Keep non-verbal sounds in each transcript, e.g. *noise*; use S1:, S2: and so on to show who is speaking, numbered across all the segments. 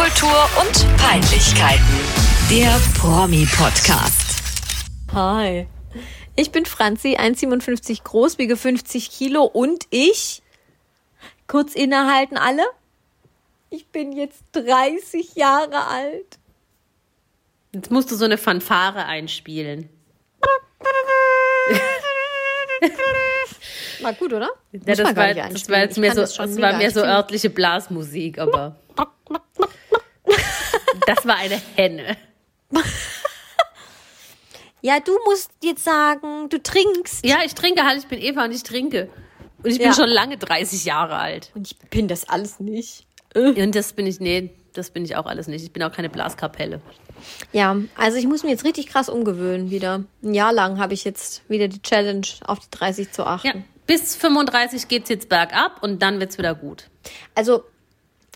S1: Popkultur und Peinlichkeiten. Der Promi-Podcast.
S2: Hi. Ich bin Franzi, 1,57 groß, wiege 50 Kilo und ich. Kurz innehalten alle. Ich bin jetzt 30 Jahre alt.
S3: Jetzt musst du so eine Fanfare einspielen. *laughs*
S2: War gut, oder?
S3: Ja, das, war, das war jetzt mehr so,
S2: das
S3: war mehr so örtliche Blasmusik, aber das war eine Henne. *laughs*
S2: Ja, du musst jetzt sagen, du trinkst.
S3: Ja, ich trinke halt, ich bin Eva und ich trinke. Und ich bin
S2: Ja.
S3: schon lange 30 Jahre alt.
S2: Und ich bin das alles nicht.
S3: Und das bin ich, nee, das bin ich auch alles nicht. Ich bin auch keine Blaskapelle.
S2: Ja, also ich muss mir jetzt richtig krass umgewöhnen wieder. Ein Jahr lang habe ich jetzt wieder die Challenge, auf die 30 zu achten.
S3: Ja, bis 35 geht's jetzt bergab und dann wird's wieder gut.
S2: Also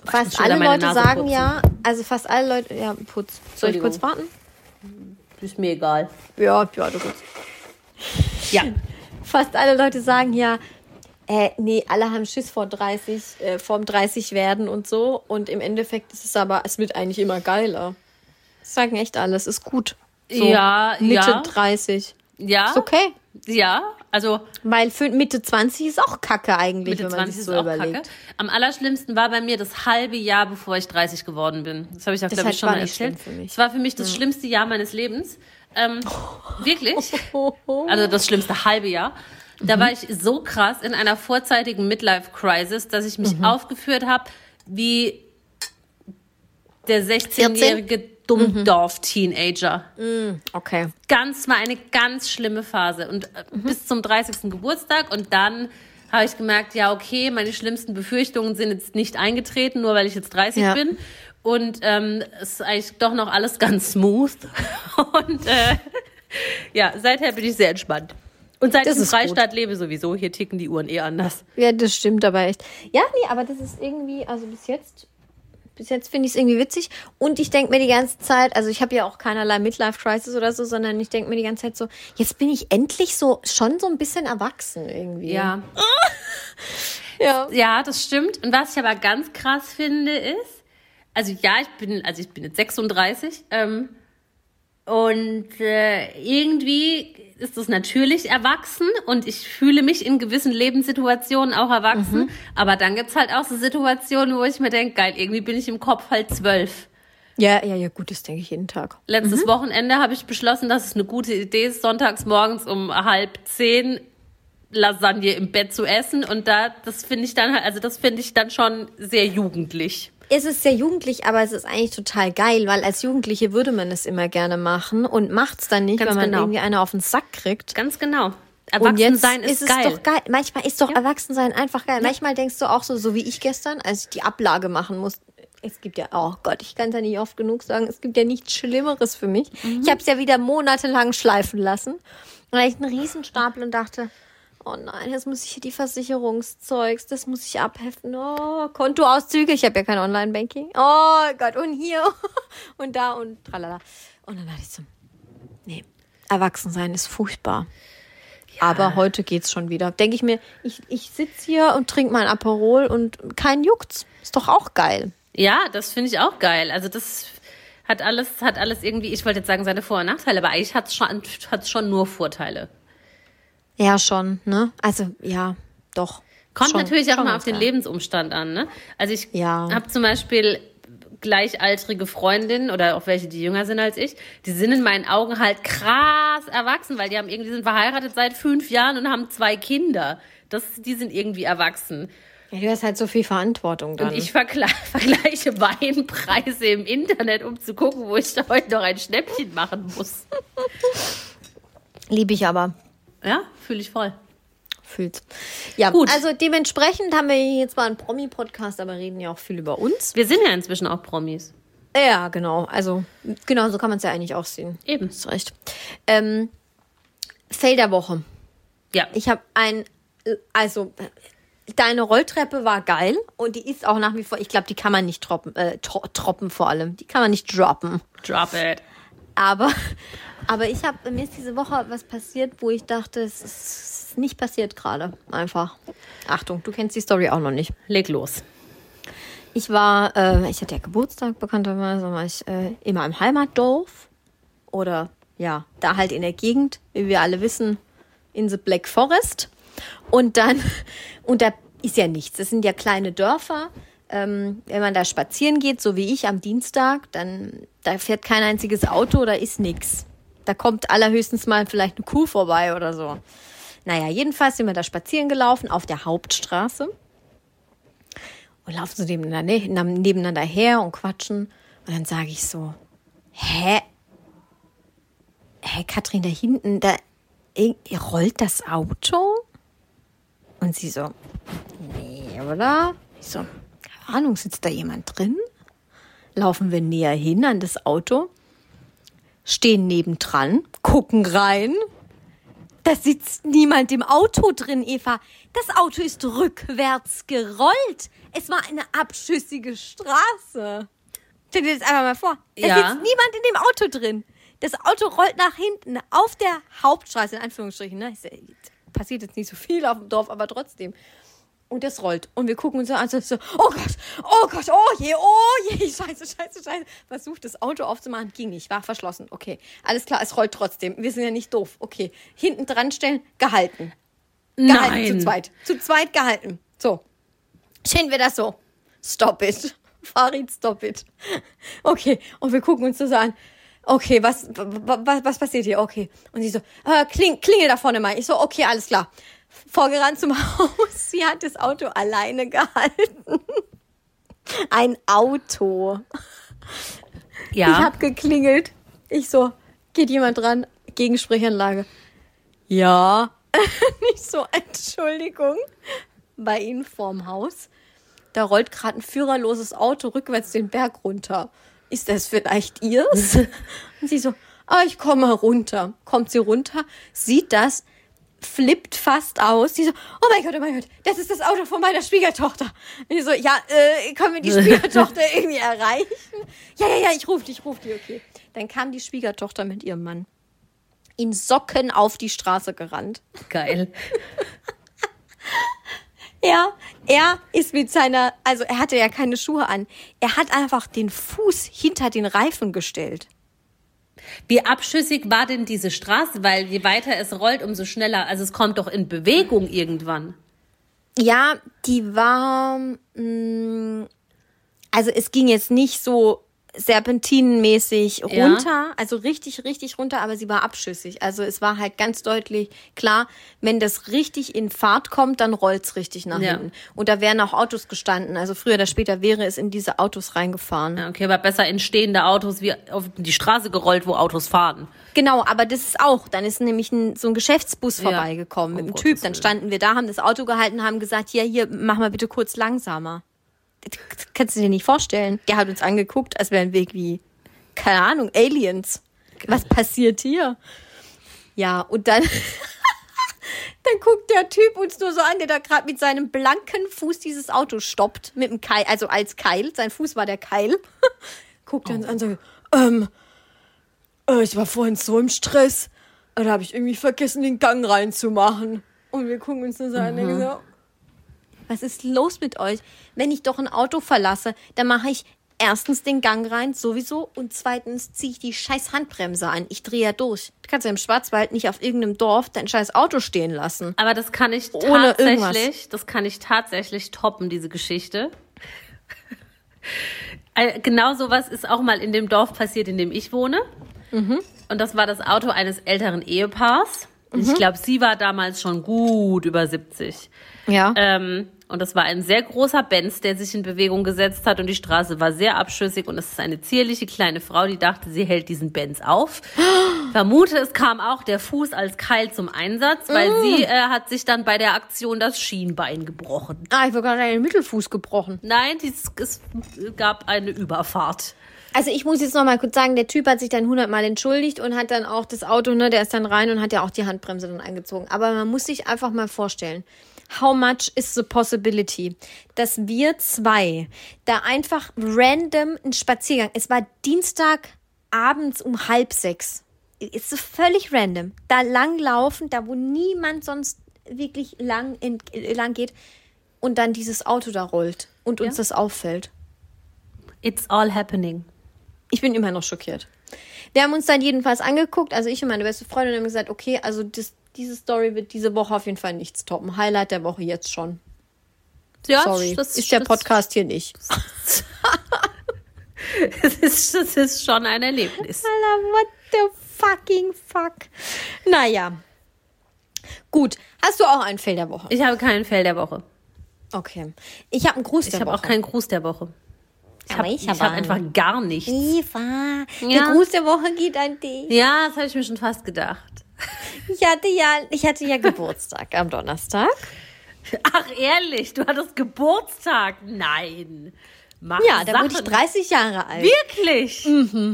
S2: fast alle Leute sagen
S3: putzen.
S2: ja, also fast alle Leute, ja, putz. Soll ich kurz warten?
S3: Ist mir egal.
S2: Ja, ja, du kurz.
S3: Ja. *laughs*
S2: Fast alle Leute sagen ja, äh, nee, alle haben Schiss vor 30, äh, vorm 30 werden und so. Und im Endeffekt ist es aber, es wird eigentlich immer geiler. Das sagen echt alle, es ist gut. So
S3: Ja,
S2: Mitte
S3: ja.
S2: 30.
S3: Ja.
S2: Ist okay.
S3: Ja, also
S2: Weil für Mitte 20 ist auch kacke eigentlich,
S3: Mitte
S2: wenn man
S3: 20
S2: sich
S3: ist
S2: so
S3: auch
S2: überlegt.
S3: kacke. Am allerschlimmsten war bei mir das halbe Jahr, bevor ich 30 geworden bin. Das habe ich auch, glaube ich, schon mal
S2: nicht
S3: erzählt. Es war für mich das schlimmste Jahr meines Lebens. Ähm, *laughs* wirklich. Also das schlimmste halbe Jahr.
S2: Mhm.
S3: Da war ich so krass in einer vorzeitigen Midlife-Crisis, dass ich mich
S2: Mhm.
S3: aufgeführt habe wie der 16-jährige Dummdorf-Teenager.
S2: Okay.
S3: ganz war eine ganz schlimme Phase und äh, bis zum 30. Geburtstag und dann habe ich gemerkt, ja okay, meine schlimmsten Befürchtungen sind jetzt nicht eingetreten, nur weil ich jetzt 30
S2: Ja.
S3: bin und ähm, es ist eigentlich doch noch alles ganz smooth *laughs* und äh, *laughs* ja, seither bin ich sehr entspannt. Und seit
S2: Das
S3: ich in
S2: ist gut.
S3: Freistaat lebe sowieso, hier ticken die Uhren eh anders.
S2: Ja, das stimmt aber echt. Ja, nee, aber das ist irgendwie, also bis jetzt, bis jetzt finde ich es irgendwie witzig. Und ich denke mir die ganze Zeit, also ich habe ja auch keinerlei Midlife-Crisis oder so, sondern ich denke mir die ganze Zeit so, jetzt bin ich endlich so, schon so ein bisschen erwachsen irgendwie.
S3: Ja. *laughs*
S2: Ja.
S3: Ja, das stimmt. Und was ich aber ganz krass finde ist, also ja, ich bin, also ich bin jetzt 36 ähm, und äh, irgendwie ist das natürlich erwachsen und ich fühle mich in gewissen Lebenssituationen auch erwachsen. Aber dann gibt's halt auch so Situationen, wo ich mir denke, geil, irgendwie bin ich im Kopf halt zwölf.
S2: Ja, ja, ja, gut, das denke ich jeden Tag.
S3: Letztes Wochenende habe ich beschlossen, dass es eine gute Idee ist, sonntags morgens um halb zehn Lasagne im Bett zu essen. Und da, das finde ich dann halt, also das finde ich dann schon sehr jugendlich.
S2: Es ist sehr jugendlich, aber es ist eigentlich total geil, weil als Jugendliche würde man es immer gerne machen und macht's dann nicht,
S3: Ganz
S2: wenn man
S3: genau.
S2: irgendwie einer auf den Sack kriegt.
S3: Ganz genau. Erwachsensein ist,
S2: ist,
S3: geil.
S2: es doch geil. Manchmal ist doch Erwachsensein einfach geil. Manchmal denkst du auch so, so wie ich gestern, als ich die Ablage machen musste. Es gibt ja, oh Gott, ich kann es ja nicht oft genug sagen, es gibt ja nichts Schlimmeres für mich.
S3: Mhm.
S2: Ich habe es ja wieder monatelang schleifen lassen. Und da ich einen Riesenstapel und dachte, oh nein, jetzt muss ich hier die Versicherungszeugs, das muss ich abheften. Oh, Kontoauszüge, ich habe ja kein Online-Banking. Oh Gott, und hier *laughs* und da und tralala. Und dann dachte ich so, nee, Erwachsensein ist furchtbar. Aber heute geht's schon wieder. Denke ich mir, ich, ich sitze hier und trinke mein Aperol und kein juckt's. Ist doch auch geil.
S3: Ja, das finde ich auch geil. Also das hat alles, hat alles irgendwie, ich wollte jetzt sagen, seine Vor- und Nachteile, aber eigentlich hat es schon, hat's schon nur Vorteile.
S2: Ja, schon, ne? Also, ja, doch.
S3: Kommt
S2: Schon-
S3: natürlich auch mal auf den. Lebensumstand an. Ne? Also ich
S2: Ja.
S3: habe zum Beispiel gleichaltrige Freundinnen oder auch welche, die jünger sind als ich, die sind in meinen Augen halt krass erwachsen, weil die haben irgendwie sind verheiratet seit fünf Jahren und haben zwei Kinder. Das, die sind irgendwie erwachsen.
S2: Ja, du hast halt so viel Verantwortung dann.
S3: Und ich vergle *laughs* vergleiche Weinpreise im Internet, um zu gucken, wo ich da heute noch ein Schnäppchen machen muss.
S2: Liebe ich aber.
S3: Ja, fühle ich voll.
S2: Fühlt's. Ja,
S3: Gut.
S2: also dementsprechend haben wir hier zwar einen Promi-Podcast, aber reden ja auch viel über uns.
S3: Wir sind ja inzwischen auch Promis.
S2: Ja, genau. Also, genau, so kann man es ja eigentlich auch sehen.
S3: Eben.
S2: Hast recht. Ähm, Fail der Woche.
S3: Ja.
S2: Ich habe ein, also deine Rolltreppe war geil und die ist auch nach wie vor, ich glaube, die kann man nicht troppen, äh, tro troppen vor allem, die kann man nicht droppen.
S3: Drop it.
S2: Aber, aber ich habe, mir ist diese Woche was passiert, wo ich dachte, es ist nicht passiert gerade. Einfach. Achtung, du kennst die Story auch noch nicht.
S3: Leg los.
S2: Ich war, äh, ich hatte ja Geburtstag bekannterweise, war ich äh, immer im Heimatdorf oder ja, da halt in der Gegend, wie wir alle wissen, in the Black Forest. Und dann, *laughs* und da ist ja nichts. Das sind ja kleine Dörfer. Ähm, wenn man da spazieren geht, so wie ich am Dienstag, dann da fährt kein einziges Auto, da ist nichts. Da kommt allerhöchstens mal vielleicht eine Kuh vorbei oder so. Naja, jedenfalls sind wir da spazieren gelaufen auf der Hauptstraße und laufen so nebeneinander, nebeneinander her und quatschen. Und dann sage ich so, hä? Hä, Katrin, da hinten, da rollt das Auto? Und sie so, nee, oder? Ich so, keine Ahnung, sitzt da jemand drin? Laufen wir näher hin an das Auto, stehen nebendran, gucken rein. Da sitzt niemand im Auto drin, Eva. Das Auto ist rückwärts gerollt. Es war eine abschüssige Straße. Stell dir das einfach mal vor. Da
S3: Ja.
S2: sitzt niemand in dem Auto drin. Das Auto rollt nach hinten auf der Hauptstraße, in Anführungsstrichen. Ne? Passiert jetzt nicht so viel auf dem Dorf, aber trotzdem. Und das rollt. Und wir gucken uns so an, so, so, oh Gott, oh Gott, oh je, oh je, *laughs* scheiße, scheiße, scheiße. Versucht das Auto aufzumachen, ging nicht, war verschlossen. Okay, alles klar, es rollt trotzdem. Wir sind ja nicht doof. Okay, hinten dran stellen, gehalten. Gehalten,
S3: Nein.
S2: zu zweit. Zu zweit gehalten. So. Stellen wir das so. Stop it. *laughs* Farid, stop it. *laughs* Okay, und wir gucken uns das an. Okay, was, was, was passiert hier? Okay. Und sie so, äh, kling, klingel da vorne mal. Ich so, okay, alles klar. Vorgerannt zum *laughs* Haus. Sie hat das Auto alleine gehalten. Ein Auto. Ich
S3: Ja.
S2: hab geklingelt. Ich so, geht jemand dran? Gegensprechanlage. Ja. *laughs* Nicht so, Entschuldigung. Bei Ihnen vorm Haus. Da rollt gerade ein führerloses Auto rückwärts den Berg runter. Ist das vielleicht Ihrs? *laughs* Und sie so, ah, ich komme runter. Kommt sie runter, sieht das, flippt fast aus. Sie so, oh mein Gott, oh mein Gott, das ist das Auto von meiner Schwiegertochter. Und ich so, ja, äh, können wir die *laughs* Schwiegertochter irgendwie erreichen? Ja, ja, ja, ich rufe die, ich rufe die, okay. Dann kam die Schwiegertochter mit ihrem Mann in Socken auf die Straße gerannt.
S3: Geil. *laughs*
S2: Er, er ist mit seiner, also er hatte ja keine Schuhe an. Er hat einfach den Fuß hinter den Reifen gestellt.
S3: Wie abschüssig war denn diese Straße? Weil je weiter es rollt, umso schneller. Also es kommt doch in Bewegung irgendwann.
S2: Ja, die war, mh, also es ging jetzt nicht so serpentinenmäßig
S3: Ja.
S2: runter, also richtig, richtig runter, aber sie war abschüssig. Also es war halt ganz deutlich klar, wenn das richtig in Fahrt kommt, dann rollt's richtig nach
S3: Ja.
S2: hinten. Und da wären auch Autos gestanden. Also früher oder später wäre es in diese Autos reingefahren.
S3: Ja, okay, aber besser in stehende Autos wie auf die Straße gerollt, wo Autos fahren.
S2: Genau, aber das ist auch. Dann ist nämlich ein, so ein Geschäftsbus
S3: Ja.
S2: vorbeigekommen
S3: Um
S2: mit einem
S3: Gottes
S2: Typ. Dann standen wir da, haben das Auto gehalten, haben gesagt, hier, hier, mach mal bitte kurz langsamer. Das kannst du dir nicht vorstellen. Der hat uns angeguckt, als wären wir wie, keine Ahnung, Aliens. Was passiert hier? Ja, und dann, *laughs* dann guckt der Typ uns nur so an, der da gerade mit seinem blanken Fuß dieses Auto stoppt, mit dem Keil, also als Keil. Sein Fuß war der Keil. *laughs* guckt er uns an, so, ähm, äh, ich war vorhin so im Stress. Da habe ich irgendwie vergessen, den Gang reinzumachen. Und wir gucken uns nur so an und denken so, was ist los mit euch? Wenn ich doch ein Auto verlasse, dann mache ich erstens den Gang rein, sowieso, und zweitens ziehe ich die scheiß Handbremse an. Ich drehe ja durch. Du kannst ja im Schwarzwald nicht auf irgendeinem Dorf dein scheiß Auto stehen lassen.
S3: Aber das kann ich
S2: Ohne irgendwas.
S3: tatsächlich, das kann ich tatsächlich toppen, diese Geschichte. *laughs* Äh, Genau sowas ist auch mal in dem Dorf passiert, in dem ich wohne.
S2: Mhm.
S3: Und das war das Auto eines älteren Ehepaars.
S2: Mhm.
S3: ich glaube, sie war damals schon gut über 70.
S2: Ja.
S3: Ähm, und das war ein sehr großer Benz, der sich in Bewegung gesetzt hat und die Straße war sehr abschüssig und es ist eine zierliche kleine Frau, die dachte, sie hält diesen Benz auf. *gasps* Vermute, es kam auch der Fuß als Keil zum Einsatz, weil sie äh, hat sich dann bei der Aktion das Schienbein gebrochen.
S2: ah, ich war gerade den Mittelfuß gebrochen.
S3: Nein, dies, es gab eine Überfahrt.
S2: Also ich muss jetzt noch mal kurz sagen, der Typ hat sich dann hundertmal entschuldigt und hat dann auch das Auto, ne, der ist dann rein und hat ja auch die Handbremse dann eingezogen. Aber man muss sich einfach mal vorstellen, how much is the possibility, dass wir zwei da einfach random einen Spaziergang, es war Dienstag abends um halb sechs, ist so völlig random, da langlaufen, da wo niemand sonst wirklich lang, in, lang geht und dann dieses Auto da rollt und uns
S3: Ja.
S2: das auffällt.
S3: It's all happening.
S2: Ich bin immer noch schockiert. Wir haben uns dann jedenfalls angeguckt, also ich und meine beste Freundin haben gesagt, okay, also das, diese Story wird diese Woche auf jeden Fall nichts toppen. Highlight der Woche jetzt schon.
S3: Ja,
S2: Sorry,
S3: das
S2: ist der
S3: das-
S2: Podcast hier nicht. *laughs*
S3: Das ist, das ist schon ein Erlebnis.
S2: Alter, what the fucking fuck? Naja. Gut, hast du auch einen Fail der Woche?
S3: Ich habe keinen Fail der Woche.
S2: Okay. Ich habe einen Gruß
S3: Ich
S2: der
S3: habe
S2: Woche.
S3: auch keinen Gruß der Woche. Ich habe hab einfach gar nichts.
S2: Eva,
S3: Ja.
S2: Gruß der Woche geht an dich.
S3: Ja, das habe ich mir schon fast gedacht.
S2: Ich hatte ja, ich hatte ja Geburtstag am Donnerstag.
S3: Ach, ehrlich, du hattest Geburtstag? Nein. Mach
S2: Ja, da
S3: Sachen.
S2: wurde ich 30 Jahre alt.
S3: Wirklich?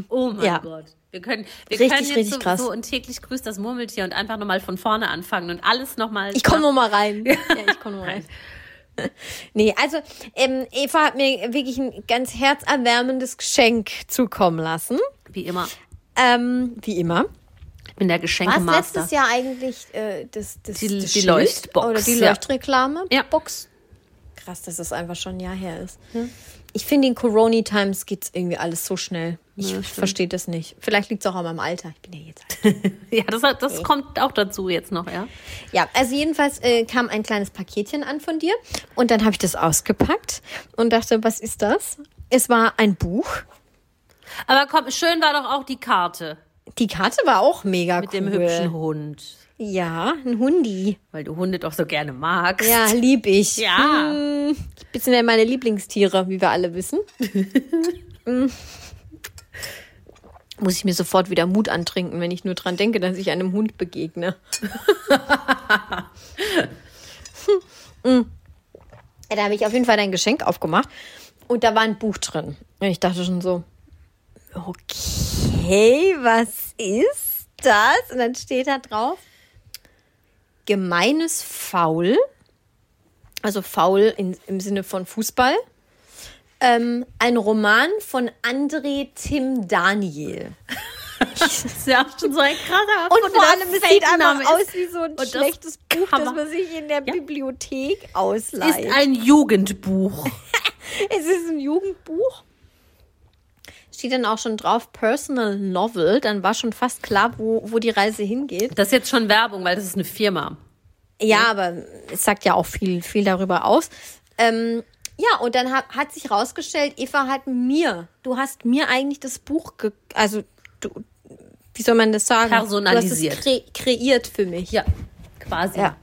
S3: Oh mein
S2: Ja.
S3: Gott. Wir können, wir
S2: Richtig,
S3: können jetzt so,
S2: krass.
S3: so und täglich grüßt das Murmeltier und einfach nochmal von vorne anfangen und alles nochmal.
S2: Ich komme noch mal rein. *laughs* Ja, ich komme noch rein. *laughs* Nee, also ähm, Eva hat mir wirklich ein ganz herzerwärmendes Geschenk zukommen lassen.
S3: Wie immer.
S2: Ähm, wie immer.
S3: Ich bin der
S2: War
S3: Geschenkemaster.
S2: letztes Jahr eigentlich äh, das, das,
S3: Die-
S2: das
S3: die Leuchtbox,
S2: oder die. Leuchtreklame
S3: Ja.
S2: Box? Krass, dass das einfach schon ein Jahr her ist. Ich finde, in Corona Times geht's irgendwie alles so schnell. Ich verstehe das nicht. Vielleicht liegt es auch an meinem Alter. Ich bin ja jetzt alt. *laughs*
S3: Ja, das, das kommt auch dazu jetzt noch, ja.
S2: Ja, also jedenfalls äh, kam ein kleines Paketchen an von dir und dann habe ich das ausgepackt und dachte, was ist das? Es war ein Buch.
S3: Aber komm, schön war doch auch die Karte
S2: Die Karte war auch mega
S3: mit
S2: cool.
S3: dem hübschen Hund.
S2: Ja, ein Hundi.
S3: Weil du Hunde doch so gerne magst.
S2: Ja, lieb ich.
S3: Ja.
S2: Hm, sind ja meine Lieblingstiere, wie wir alle wissen. *laughs* Muss ich mir sofort wieder Mut antrinken, wenn ich nur dran denke, dass ich einem Hund begegne. Ja, *laughs* da habe ich auf jeden Fall dein Geschenk aufgemacht und da war ein Buch drin. Und ich dachte schon so, okay, was ist das? Und dann steht da drauf, gemeines Faul, also Faul in, im Sinne von Fußball, ähm, ein Roman von André Tim Daniel. *laughs*
S3: Das ist ja auch schon so ein krasser
S2: Und vor allem, es sieht einfach aus
S3: ist.
S2: wie so ein
S3: Und das
S2: schlechtes Buch, das
S3: man-
S2: sich in der
S3: Ja.
S2: Bibliothek
S3: ist
S2: ausleiht.
S3: ein Jugendbuch. *laughs*
S2: es ist ein Jugendbuch. Steht dann auch schon drauf, Personal Novel. Dann war schon fast klar, wo, wo die Reise hingeht.
S3: Das ist jetzt schon Werbung, weil das ist eine Firma.
S2: Ja, aber es sagt ja auch viel, viel darüber aus. Ähm, ja, und dann hat, hat sich rausgestellt, Eva hat mir, du hast mir eigentlich das Buch, ge also du, wie soll man das sagen?
S3: Personalisiert.
S2: Du hast es kre kreiert für mich.
S3: Ja, quasi.
S2: Ja.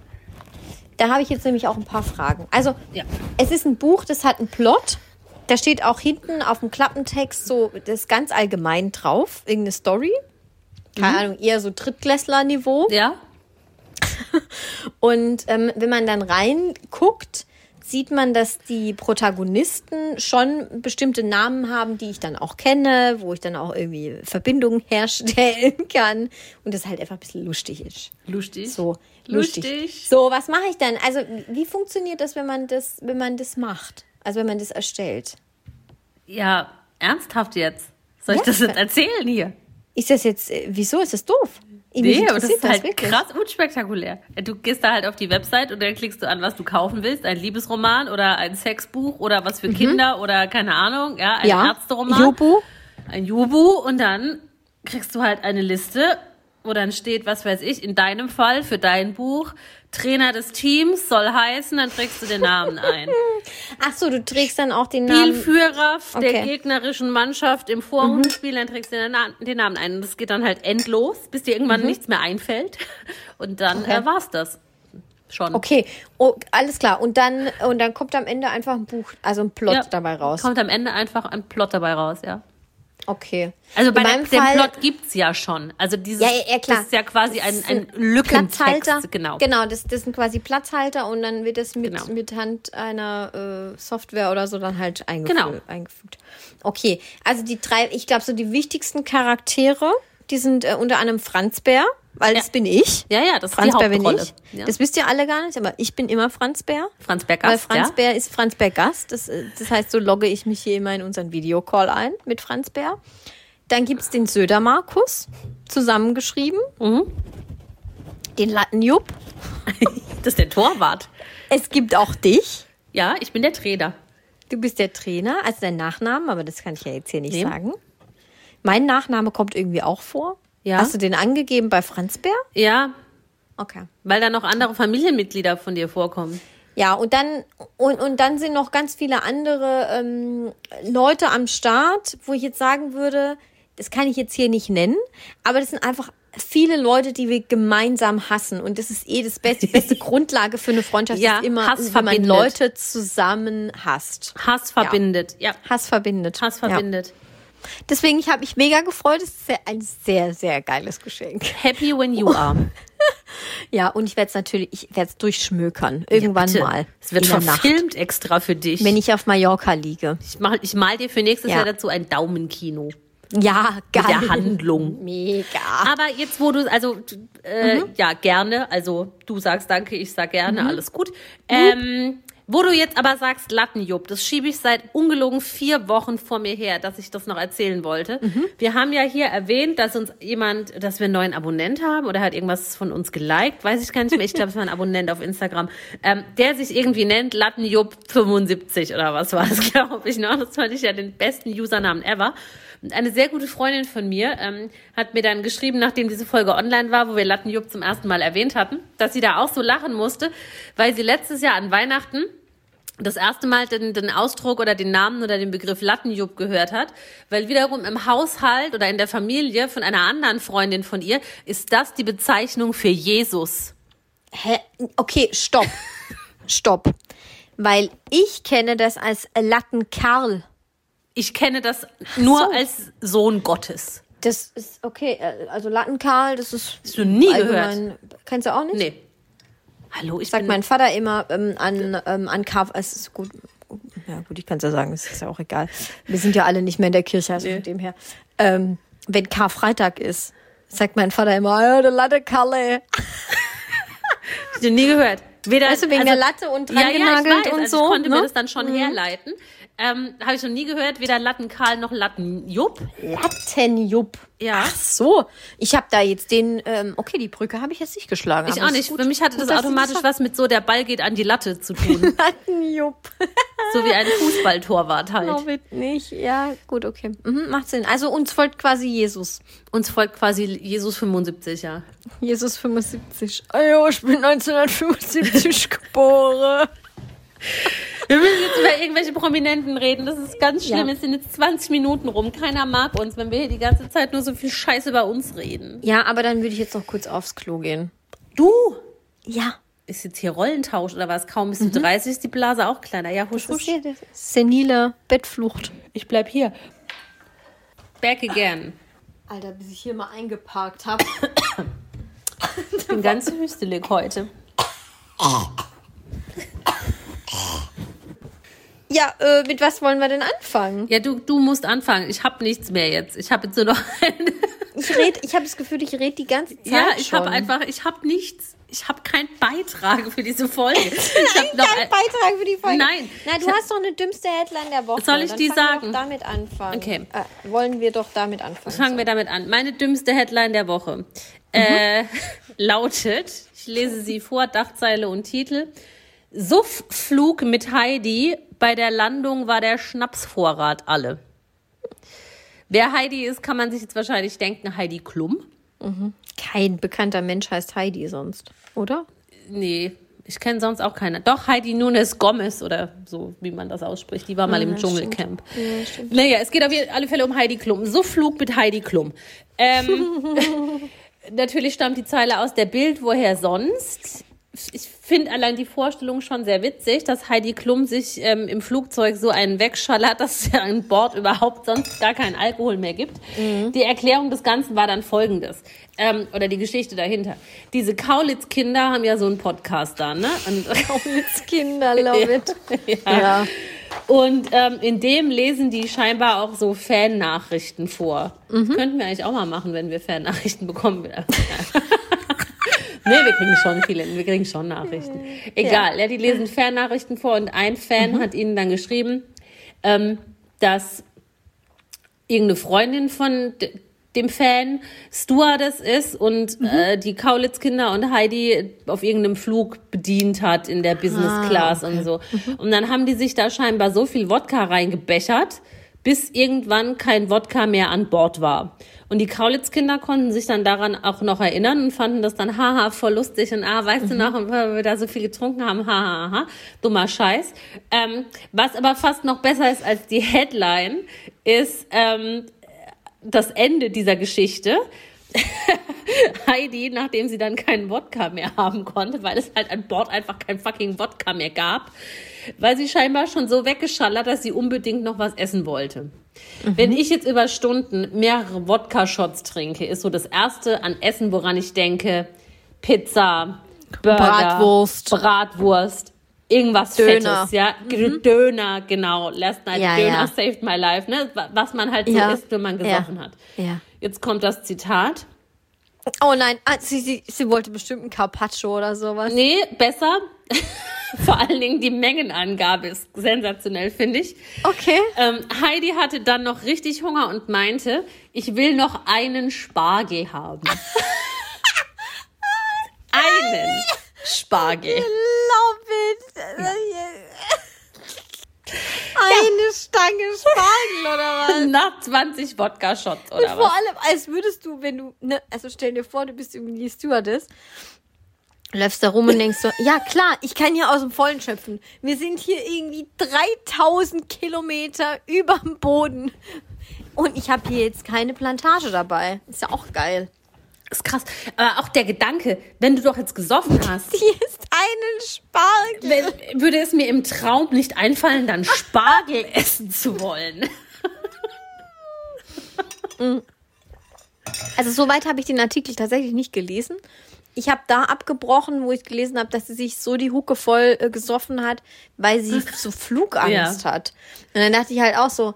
S2: Da habe ich jetzt nämlich auch ein paar Fragen. Also,
S3: Ja.
S2: es ist ein Buch, das hat einen Plot. Da steht auch hinten auf dem Klappentext so das ganz allgemein drauf, irgendeine Story. Keine Ahnung, eher so Drittklässler-Niveau.
S3: Ja? *laughs*
S2: Und ähm, wenn man dann reinguckt, sieht man, dass die Protagonisten schon bestimmte Namen haben, die ich dann auch kenne, wo ich dann auch irgendwie Verbindungen *laughs* herstellen kann und das halt einfach ein bisschen lustig ist.
S3: Lustig.
S2: So lustig.
S3: Lustig.
S2: So, was mache ich dann? Also, wie funktioniert das, wenn man das, wenn man das macht? Also, wenn man das erstellt?
S3: Ja, ernsthaft jetzt. Soll ich
S2: Ja.
S3: das jetzt erzählen hier?
S2: Ist das jetzt, äh, wieso ist das doof?
S3: Nee, aber das ist halt
S2: wirklich.
S3: krass unspektakulär. Du gehst da halt auf die Website und dann klickst du an, was du kaufen willst. Ein Liebesroman oder ein Sexbuch oder was für Kinder oder keine Ahnung, ja, ein
S2: Mhm. Ja,
S3: Ärzteroman.
S2: Jubu.
S3: Ein Jubu und dann kriegst du halt eine Liste, wo dann steht, was weiß ich, in deinem Fall für dein Buch, Trainer des Teams soll heißen, dann trägst du den Namen ein. *laughs*
S2: Ach so, du trägst dann auch den Namen.
S3: Spielführer der
S2: Okay.
S3: gegnerischen Mannschaft im Vorrundenspiel, dann trägst du den, Na den Namen ein. Und das geht dann halt endlos, bis dir irgendwann nichts mehr einfällt. *laughs* Und dann
S2: Okay.
S3: äh, war's das. Schon.
S2: Okay, oh, alles klar. Und dann, und dann kommt am Ende einfach ein Buch, also ein Plot
S3: Ja,
S2: dabei raus.
S3: Kommt am Ende einfach ein Plot dabei raus, ja.
S2: Okay.
S3: Also bei der, dem Plot gibt's ja schon. Also dieses
S2: Ja, ja,
S3: das ist ja quasi ein, ein Lückentext.
S2: Platzhalter.
S3: Genau.
S2: Genau, das, das sind quasi Platzhalter und dann wird das mit,
S3: Genau.
S2: mit Hand einer äh, Software oder so dann halt eingefügt.
S3: Genau.
S2: eingefügt. Okay, also die drei, ich glaube, so die wichtigsten Charaktere, die sind äh, unter anderem Franz Bär, weil das bin ich.
S3: Ja, ja, das ist
S2: Franz
S3: die
S2: Bär bin ich.
S3: Ja.
S2: Das wisst ihr alle gar nicht, aber ich bin immer Franz Bär.
S3: Franz Becker.
S2: Weil Franz
S3: ja?
S2: Bär ist Franz Bär Gast. Das, äh, das heißt, so logge ich mich hier immer in unseren Videocall ein mit Franz Bär. Dann gibt es den Söder Markus, zusammengeschrieben.
S3: Mhm.
S2: Den Lattenjupp. *laughs*
S3: Das ist der Torwart.
S2: Es gibt auch dich.
S3: Ja, ich bin der Trainer.
S2: Du bist der Trainer, also dein Nachname, aber das kann ich ja jetzt hier nicht
S3: Nee.
S2: sagen. Mein Nachname kommt irgendwie auch vor.
S3: Ja.
S2: Hast du den angegeben bei Franz Bär?
S3: Ja,
S2: Okay.
S3: weil da noch andere Familienmitglieder von dir vorkommen.
S2: Ja, und dann, und, und dann sind noch ganz viele andere ähm, Leute am Start, wo ich jetzt sagen würde, das kann ich jetzt hier nicht nennen, aber das sind einfach viele Leute, die wir gemeinsam hassen. Und das ist eh das beste, die beste *laughs* Grundlage für eine Freundschaft,
S3: Ja,
S2: ist immer,
S3: Hass
S2: wenn man
S3: verbindet.
S2: Leute zusammen hasst.
S3: Hass verbindet. Ja,
S2: Hass verbindet.
S3: Hass
S2: Ja. Deswegen, ich habe mich mega gefreut. Es ist ein sehr, sehr geiles Geschenk.
S3: Happy when you are. *laughs*
S2: Ja, und ich werde es natürlich, ich werde es durchschmökern. Irgendwann
S3: Bitte.
S2: mal.
S3: Es wird
S2: der Nacht.
S3: verfilmt extra für dich.
S2: Wenn ich auf Mallorca liege.
S3: ich, mach, ich mal dir für nächstes
S2: Ja.
S3: Jahr dazu ein Daumenkino.
S2: Ja, geil.
S3: Mit der Handlung.
S2: Mega.
S3: Aber jetzt, wo du, also, äh,
S2: Mhm.
S3: ja, gerne. Also, du sagst danke, ich sag gerne, alles gut. Ähm, wo du jetzt aber sagst, Lattenjupp, das schiebe ich seit ungelogen vier Wochen vor mir her, dass ich das noch erzählen wollte.
S2: Mhm.
S3: Wir haben ja hier erwähnt, dass uns jemand, dass wir einen neuen Abonnent haben oder hat irgendwas von uns geliked, weiß ich gar nicht mehr. Ich glaube, es war ein Abonnent auf Instagram, ähm, der sich irgendwie nennt Lattenjupp 75 oder was war das, *laughs* glaube ich. Ne? Das fand ich ja den besten Usernamen ever. Und eine sehr gute Freundin von mir ähm, hat mir dann geschrieben, nachdem diese Folge online war, wo wir Lattenjupp zum ersten Mal erwähnt hatten, dass sie da auch so lachen musste, weil sie letztes Jahr an Weihnachten das erste Mal den, den Ausdruck oder den Namen oder den Begriff Lattenjupp gehört hat, weil wiederum im Haushalt oder in der Familie von einer anderen Freundin von ihr ist das die Bezeichnung für Jesus.
S2: Hä? Okay, stopp. *laughs* stopp. Weil ich kenne das als Lattenkerl.
S3: Ich kenne das nur
S2: so.
S3: als Sohn Gottes.
S2: Das ist okay. äh, Also Lattenkerl, das ist.
S3: Hast du nie
S2: allgemein- Kennst du auch nicht?
S3: Nee. Hallo, ich
S2: Sagt mein Vater immer ähm, an, ähm, an Karf. Es ist gut. Ja, gut, ich kann es ja sagen, es ist ja auch egal. Wir sind ja alle nicht mehr in der Kirche, also von dem her. Ähm, wenn Karfreitag ist, sagt mein Vater immer, ja, der Lattekerle. *laughs*
S3: Hast du nie gehört. Weder,
S2: Weißt du, wegen der Latte und
S3: ja, ja, ich weiß,
S2: und
S3: also
S2: so,
S3: Ich konnte
S2: ne?
S3: mir das dann schon herleiten. Ähm, Habe ich noch nie gehört, weder Lattenkarl noch Lattenjupp.
S2: Lattenjupp.
S3: Ja.
S2: Ach so. Ich habe da jetzt den, ähm, okay, die Brücke habe ich jetzt nicht geschlagen.
S3: Ich auch nicht.
S2: gut.
S3: Für mich hatte
S2: Gut,
S3: das automatisch
S2: das
S3: was mit so, der Ball geht an die Latte zu tun. *laughs*
S2: Lattenjupp. *laughs*
S3: so wie ein Fußballtorwart halt.
S2: Glaube ich nicht. Ja, gut, okay. Mhm, macht Sinn. Also uns folgt quasi Jesus.
S3: Uns folgt quasi Jesus 75, ja.
S2: Jesus 75. Oh ja, ich bin 1975 *laughs* geboren.
S3: Wir müssen jetzt über irgendwelche Prominenten reden. Das ist ganz schlimm.
S2: Ja.
S3: Es sind jetzt 20 Minuten rum. Keiner mag uns, wenn wir hier die ganze Zeit nur so viel Scheiße über uns reden.
S2: Ja, aber dann würde ich jetzt noch kurz aufs Klo gehen.
S3: Du?
S2: Ja.
S3: Ist jetzt hier Rollentausch oder was? Kaum bist du 30, ist die Blase auch kleiner. Ja, husch, husch.
S2: hier senile Bettflucht.
S3: Ich bleib hier. Back again.
S2: Alter, bis ich hier mal eingeparkt habe.
S3: Ich bin ganz hüstelig heute. *laughs*
S2: Ja, äh, mit was wollen wir denn anfangen?
S3: Ja, du, du musst anfangen. Ich habe nichts mehr jetzt. Ich habe jetzt nur noch *laughs* eine.
S2: Ich red, ich habe das Gefühl, ich rede die ganze Zeit
S3: Ja, ich habe einfach, ich habe nichts. Ich habe keinen Beitrag für diese Folge. *laughs* Ich
S2: Nein,
S3: hab noch
S2: kein
S3: ein-
S2: Beitrag für die Folge.
S3: Nein.
S2: Na, du
S3: Ich-
S2: hast doch eine dümmste Headline der Woche.
S3: Soll ich
S2: Dann
S3: die
S2: fangen wir
S3: sagen?
S2: Doch damit anfangen.
S3: Okay.
S2: Äh, wollen wir doch damit anfangen.
S3: Fangen wir damit an. Meine dümmste Headline der Woche äh, *laughs* lautet, ich lese sie vor, Dachzeile und Titel. Suffflug mit Heidi. Bei der Landung war der Schnapsvorrat alle. Wer Heidi ist, kann man sich jetzt wahrscheinlich denken, Heidi Klum.
S2: Kein bekannter Mensch heißt Heidi sonst, oder?
S3: Nee, ich kenne sonst auch keine. Doch, Heidi Nunes Gomez oder so, wie man das ausspricht. Die war mal im
S2: ja,
S3: Dschungelcamp.
S2: Ja.
S3: Naja, es geht auf alle Fälle um Heidi Klum. So Flug mit Heidi Klum. Ähm, *laughs* *laughs* natürlich stammt die Zeile aus der Bild, woher sonst. Ich finde allein die Vorstellung schon sehr witzig, dass Heidi Klum sich ähm, im Flugzeug so einen wegschallert, *laughs* dass es ja an Bord überhaupt sonst gar keinen Alkohol mehr gibt. Die Erklärung des Ganzen war dann folgendes. Ähm, oder die Geschichte dahinter. Diese Kaulitz-Kinder haben ja so einen Podcast da, ne? Und *laughs*
S2: Kinder, love it. *laughs*
S3: ja.
S2: Ja.
S3: Und ähm, in dem lesen die scheinbar auch so Fan-Nachrichten vor.
S2: Mhm.
S3: Könnten wir eigentlich auch mal machen, wenn wir Fan-Nachrichten bekommen. Nee, wir kriegen schon viele, wir kriegen schon Nachrichten. Egal, ja, die lesen Fan-Nachrichten vor und ein Fan
S2: Mhm.
S3: hat ihnen dann geschrieben, ähm, dass irgendeine Freundin von dem Fan Stewardess ist und
S2: Mhm.
S3: äh, die Kaulitz-Kinder und Heidi auf irgendeinem Flug bedient hat in der Business
S2: Ah,
S3: Class und so. Und dann haben die sich da scheinbar so viel Wodka reingebechert, bis irgendwann kein Wodka mehr an Bord war. Und die Kaulitz-Kinder konnten sich dann daran auch noch erinnern und fanden das dann haha voll lustig und ah, weißt du noch, weil wir da so viel getrunken haben, haha, haha, dummer Scheiß. Ähm, was aber fast noch besser ist als die Headline, ist ähm, das Ende dieser Geschichte. *laughs* Heidi, nachdem sie dann keinen Wodka mehr haben konnte, weil es halt an Bord einfach kein fucking Wodka mehr gab, weil sie scheinbar schon so weggeschallert, dass sie unbedingt noch was essen wollte. Wenn ich jetzt über Stunden mehrere Wodka-Shots trinke, ist so das erste an Essen, woran ich denke, Pizza, Burger,
S2: Bratwurst.
S3: Bratwurst, irgendwas
S2: Döner.
S3: Fettes, ja, Döner, genau, Last Night
S2: Ja,
S3: Döner
S2: ja.
S3: saved my life, ne, was man halt so
S2: Ja.
S3: isst, wenn man gesoffen hat.
S2: Ja.
S3: Jetzt kommt das Zitat.
S2: Oh nein, ah, sie, sie, sie wollte bestimmt ein Carpaccio oder sowas.
S3: Nee, besser. *laughs* Vor allen Dingen die Mengenangabe ist sensationell, finde ich.
S2: Okay.
S3: Ähm, Heidi hatte dann noch richtig Hunger und meinte, ich will noch einen Spargel haben. *laughs* einen Spargel.
S2: Love it. Eine Stange Spargel oder was? *laughs*
S3: Nach 20 Wodka-Shots oder
S2: Vor
S3: was?
S2: allem, als würdest du, wenn du, ne, also stell dir vor, du bist irgendwie die Stewardess, läufst da rum und denkst so, ja klar, ich kann hier aus dem Vollen schöpfen. Wir sind hier irgendwie 3000 Kilometer überm Boden. Und ich habe hier jetzt keine Plantage dabei. Ist ja auch geil.
S3: Ist krass. Aber auch der Gedanke, wenn du doch jetzt gesoffen hast,
S2: Hier ist einen Spargel.
S3: wenn, würde es mir im Traum nicht einfallen, dann Spargel *laughs* essen zu wollen.
S2: Also soweit habe ich den Artikel tatsächlich nicht gelesen. Ich habe da abgebrochen, wo ich gelesen habe, dass sie sich so die Hucke voll äh, gesoffen hat, weil sie so Flugangst hat. Und dann dachte ich halt auch so,